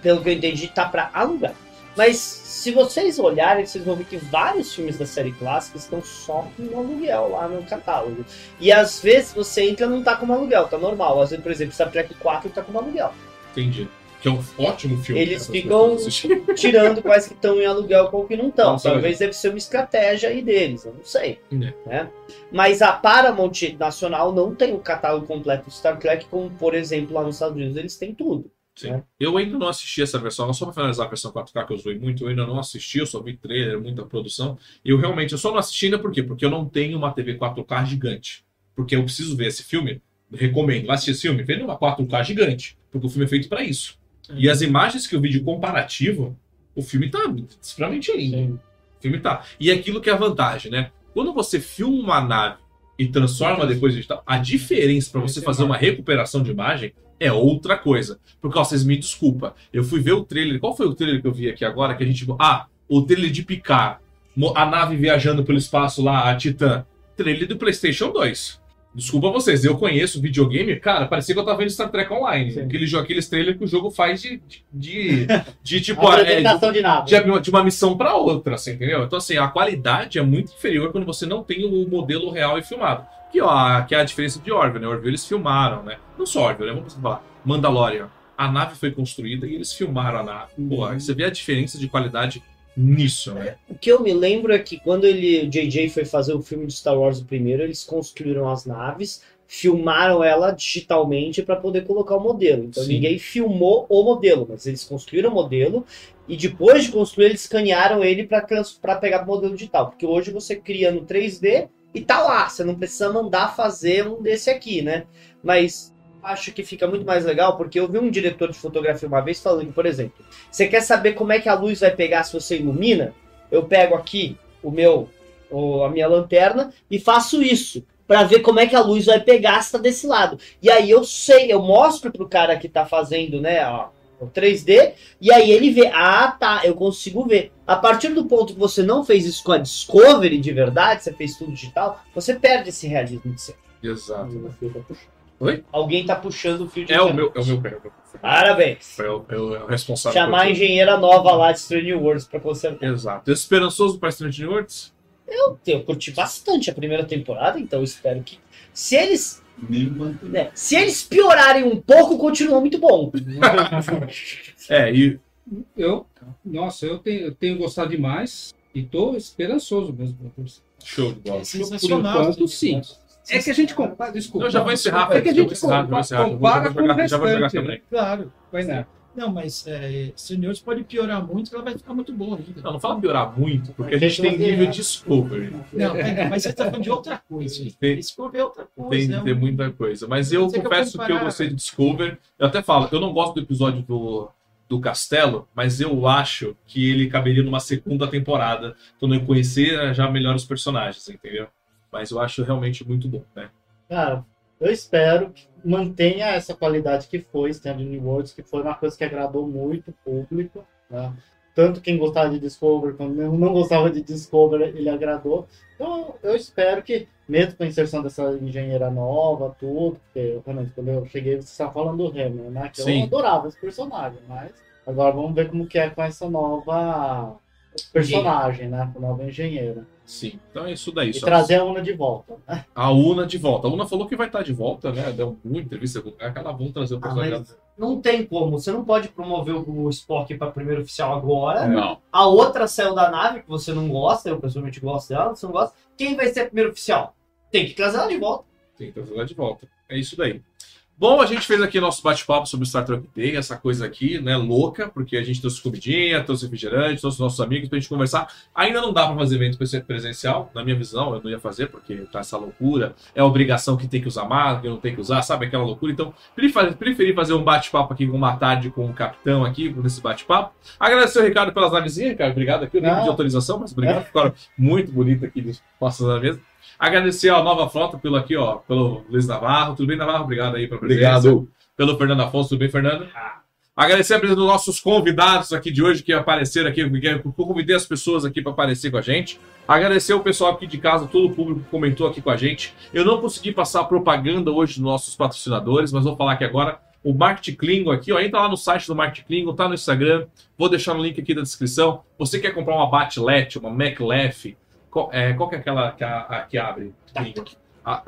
Pelo que eu entendi, tá pra alugar. Mas se vocês olharem, vocês vão ver que vários filmes da série clássica estão só com aluguel lá no catálogo. E às vezes você entra e não tá com aluguel, tá normal. Às vezes, por exemplo, Star Trek 4 tá com aluguel. Entendi. Que é um ótimo filme. Eles ficam- assistirem. Tirando quais que estão em aluguel com o que não estão. Talvez deve ser uma estratégia aí deles, eu não sei. É. Né? Mas a Paramount Nacional não tem o catálogo completo do Star Trek, como, por exemplo, lá nos Estados Unidos eles têm tudo. Sim. né? Eu ainda não assisti essa versão, só pra finalizar a versão 4K que eu zoei muito, eu ainda não assisti, eu só vi trailer, muita produção. E eu realmente, eu só não assisti ainda por quê? Porque eu não tenho uma TV 4K gigante. Porque eu preciso ver esse filme recomendo. Lá assistir esse filme, vê numa 4K gigante, porque o filme é feito para isso. E as imagens que eu vi de comparativo, o filme tá extremamente lindo. O filme tá. E é aquilo que é a vantagem, né? Quando você filma uma nave e transforma depois digital, a diferença para você fazer uma recuperação de imagem é outra coisa. Porque, ó, vocês me desculpa. Eu fui ver o trailer. Qual foi o trailer que eu vi aqui agora? Que a gente. Ah, o trailer de Picard. A nave viajando pelo espaço lá, a Titã. Trailer do PlayStation 2. Desculpa vocês, eu conheço videogame, cara, parecia que eu tava vendo Star Trek Online. Sim. Aquele aqueles trailers que o jogo faz de. de, de, de, tipo. é, de- Apresentação de de, uma- de uma missão para outra, assim, entendeu? Então, assim, a qualidade é muito inferior quando você não tem o modelo real e filmado. Que, ó, que é a diferença de Orville, né? Orville eles filmaram, né? Não só Orville, né? Vamos falar. Mandalorian. A nave foi construída e eles filmaram a nave. Pô, aí você vê a diferença de qualidade nisso, né? O que eu me lembro é que quando ele, o JJ foi fazer o filme de Star Wars o primeiro, eles construíram as naves, filmaram ela digitalmente para poder colocar o modelo. Então Sim. ninguém filmou o modelo, mas eles construíram o modelo e depois de construir eles escanearam ele para pegar o modelo digital, porque hoje você cria no 3D e tá lá, você não precisa mandar fazer um desse aqui, né? Mas acho que fica muito mais legal porque eu vi um diretor de fotografia uma vez falando, por exemplo, você quer saber como é que a luz vai pegar se você ilumina? Eu pego aqui o meu, o- a minha lanterna e faço isso para ver como é que a luz vai pegar se tá desse lado. E aí eu sei, eu mostro pro cara que tá fazendo, né, ó, o 3D, e aí ele vê, ah, tá, eu consigo ver. A partir do ponto que você não fez isso com a Discovery de verdade, você fez tudo digital, você perde esse realismo de ser. Exato. Oi? Alguém tá puxando o fio de É o meu, é o meu pé. Parabéns. É o, é o- é o responsável. Chamar a por engenheira nova lá de Strange Worlds pra consertar. Exato. Esperançoso para Strange Worlds? Eu curti bastante a primeira temporada, então eu espero que. Se eles. né, se eles piorarem um pouco, continua muito bom. É, e Eu, nossa, eu tenho, eu tenho gostado demais e tô esperançoso mesmo. show de bola. É sensacional. enquanto, sim. É que a gente compara, desculpa. Eu já vou encerrar, É que a gente eu vou encerrar, eu eu compara com o já vou jogar restante, né? também. Claro. Vai não. Não, mas é, Seniors pode piorar muito que ela vai ficar muito boa ainda. Não, não fala piorar muito, porque a gente tem nível Discovery. Não, mas você tá falando de outra coisa. Tem- Discovery é outra coisa. Tem, né? tem muita coisa. Mas eu confesso que eu comparar? gostei de Discover. Eu até falo, eu não gosto do episódio do, do Castelo, mas eu acho que ele caberia numa segunda temporada, quando eu conhecer já melhor os personagens, entendeu? Mas eu acho realmente muito bom, né? Cara, eu espero que mantenha essa qualidade que foi Stand Worlds, que foi uma coisa que agradou muito o público. né? Tanto quem gostava de Discover quanto não não gostava de Discover, ele agradou. Então eu espero que, mesmo com a inserção dessa engenheira nova, tudo, porque realmente quando eu cheguei você estava falando do Hammer, né? Que Sim. eu adorava esse personagem, mas agora vamos ver como que é com essa nova personagem, né? Com a nova engenheira. Sim. Então é isso daí. E trazer a Una de volta. A Una de volta. A Una falou que vai estar de volta, né? Deu uma entrevista com o cara ela vão trazer o Ah, personagem. mas não tem como. Você não pode promover o Spock para primeiro oficial agora. Não. A outra saiu da nave, que você não gosta, eu pessoalmente gosto dela, você não gosta. Quem vai ser primeiro oficial? Tem que trazer ela de volta. Tem que trazer ela de volta. É isso daí. Bom, a gente fez aqui nosso bate-papo sobre Star Trek Day, essa coisa aqui, né, louca, porque a gente trouxe comidinha, trouxe refrigerante, trouxe nossos amigos pra gente conversar. Ainda não dá pra fazer evento presen- presencial, na minha visão, eu não ia fazer, porque tá essa loucura, é a obrigação que tem que usar máscara, que não tem que usar, sabe aquela loucura? Então, preferi fazer um bate-papo aqui com uma tarde com o capitão aqui, nesse bate-papo. Agradecer o Ricardo pelas navezinhas, Ricardo, obrigado aqui, eu nem pedi autorização, mas obrigado, ficaram muito bonitas aqui, postas na mesa. Agradecer a nova frota pelo aqui, ó, pelo Luiz Navarro. Tudo bem, Navarro? Obrigado aí pela presença. Obrigado. Pelo Fernando Afonso. Tudo bem, Fernando? Agradecer a presença dos nossos convidados aqui de hoje que apareceram aqui. Eu convidei as pessoas aqui para aparecer com a gente. Agradecer o pessoal aqui de casa, todo o público que comentou aqui com a gente. Eu não consegui passar propaganda hoje dos nossos patrocinadores, mas vou falar aqui agora. O Market Klingon aqui, ó, entra lá no site do Market Klingon, tá no Instagram. Vou deixar no link aqui da descrição. Você quer comprar uma Batlet, uma MacLef, qual, é, qual que é aquela que, a- a- que abre? Klingon? A,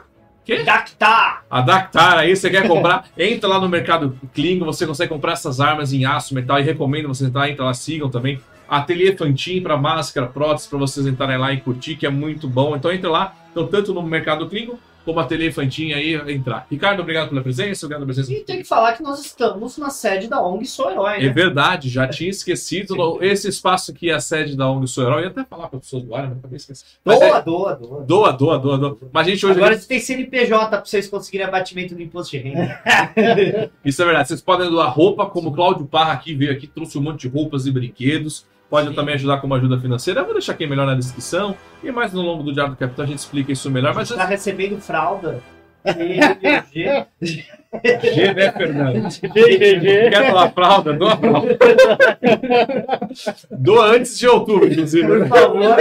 quê? Dactar! A Dactar aí, você quer comprar? Entra lá no mercado Klingon, você consegue comprar essas armas em aço, metal e recomendo você entrar, entra lá, sigam também. Ateliê Fantin para máscara, prótese, para vocês entrarem lá e curtir, que é muito bom. Então entra lá, então, tanto no mercado Klingon como a Tele Infantinha aí entrar. Ricardo, obrigado pela presença, obrigado pela presença. E tem que falar que nós estamos na sede da ONG Sou Herói, É né? verdade, já tinha esquecido. Esse espaço aqui é a sede da ONG Sou Herói. Eu ia até falar para as pessoas doarem, mas acabei esquecendo. Doa, é- doa, doa. doa, doa, doa, doa. Mas a gente hoje. Agora tem CNPJ pra vocês conseguirem abatimento do imposto de renda. Isso é verdade. Vocês podem doar roupa, como o Cláudio Parra aqui veio aqui, trouxe um monte de roupas e brinquedos. Pode Sim. também ajudar como ajuda financeira. Eu vou deixar aqui melhor na descrição. E mais no longo do Diário do Capitão a gente explica isso melhor. A Mas gente tá recebendo fralda. E- G, né, Fernando? Quer doar fralda? Doa fralda. Doa antes de outubro, inclusive. Por favor.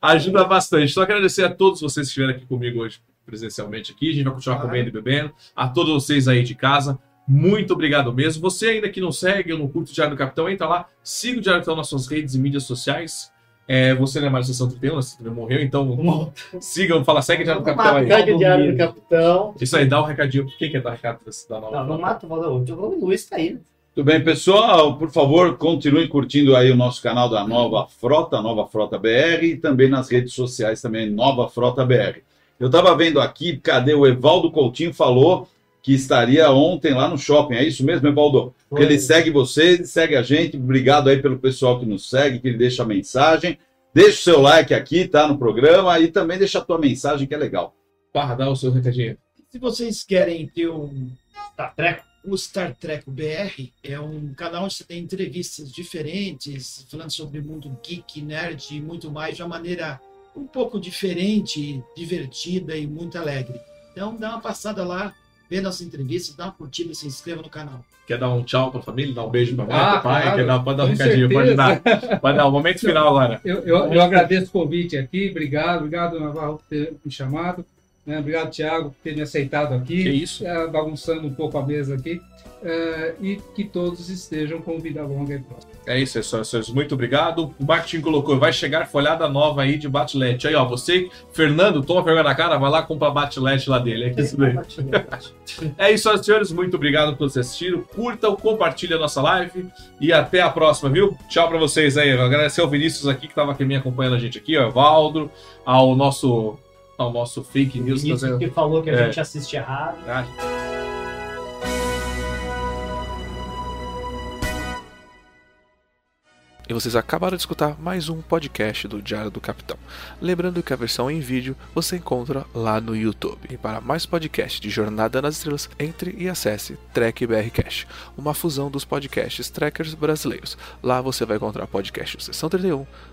Ajuda bastante. Só agradecer a todos vocês que estiveram aqui comigo hoje presencialmente aqui. A gente vai continuar Claro. comendo e bebendo. A todos vocês aí de casa. Muito obrigado mesmo. Você ainda que não segue, eu não curto o Diário do Capitão, entra lá, siga o Diário do Capitão nas suas redes e mídias sociais. É, você não é mais sessão 31, você também morreu, então sigam, fala, segue o Diário do Capitão aí. Segue o Diário do Capitão. Isso aí, dá um recadinho. Quem quer dar recado da nova? Não, não mata o Valdeir. O Luiz tá aí. né? Tudo bem, pessoal? Por favor, continue curtindo aí o nosso canal da Nova Frota, Nova Frota BR, e também nas redes sociais também, Nova Frota BR. Eu estava vendo aqui, cadê o Evaldo Coutinho falou que estaria ontem lá no shopping. É isso mesmo, Evaldo? Porque ele segue você, ele segue a gente. Obrigado aí pelo pessoal que nos segue, que ele deixa a mensagem. Deixa o seu like aqui, tá? No programa e também deixa a tua mensagem, que é legal. Parra, dá o seu recadinho. Se vocês querem ter um Tá, treco. O Star Trek BR é um canal onde você tem entrevistas diferentes, falando sobre o mundo geek, nerd e muito mais, de uma maneira um pouco diferente, divertida e muito alegre. Então dá uma passada lá, vê nossas entrevistas, dá uma curtida, se inscreva no canal. Quer dar um tchau pra família, dar um beijo pra mãe, Ah, pro pai? claro, Quer dar, pode dar um recadinho, pode dar. Pode dar, o momento final agora. Eu, eu, eu agradeço o convite aqui, obrigado, obrigado Navarro por ter me chamado, né? obrigado Thiago por ter me aceitado aqui, Que isso? eh, bagunçando um pouco a mesa aqui, eh, e que todos estejam com vida longa e próspera. É isso, é senhores. Muito obrigado. O marketing colocou, vai chegar folhada nova aí de Batlete. Aí, ó, você, Fernando, toma vergonha na cara, vai lá comprar Batlete lá dele. É isso daí. É isso, senhores. Muito obrigado por vocês assistiram. Curtam, compartilhem a nossa live e até a próxima, viu? Tchau pra vocês aí. Agradecer ao Vinícius aqui que tava aqui me acompanhando a gente aqui, ó, Valdo, ao nosso ao nosso fake O news. Vinícius que falou que a É. gente assiste errado. Ah, E vocês acabaram de escutar mais um podcast do Diário do Capitão. Lembrando que a versão em vídeo você encontra lá no YouTube. E para mais podcasts de Jornada nas Estrelas, entre e acesse Trek BR Cash, uma fusão dos podcasts trekkers brasileiros. Lá você vai encontrar podcasts Sessão 31,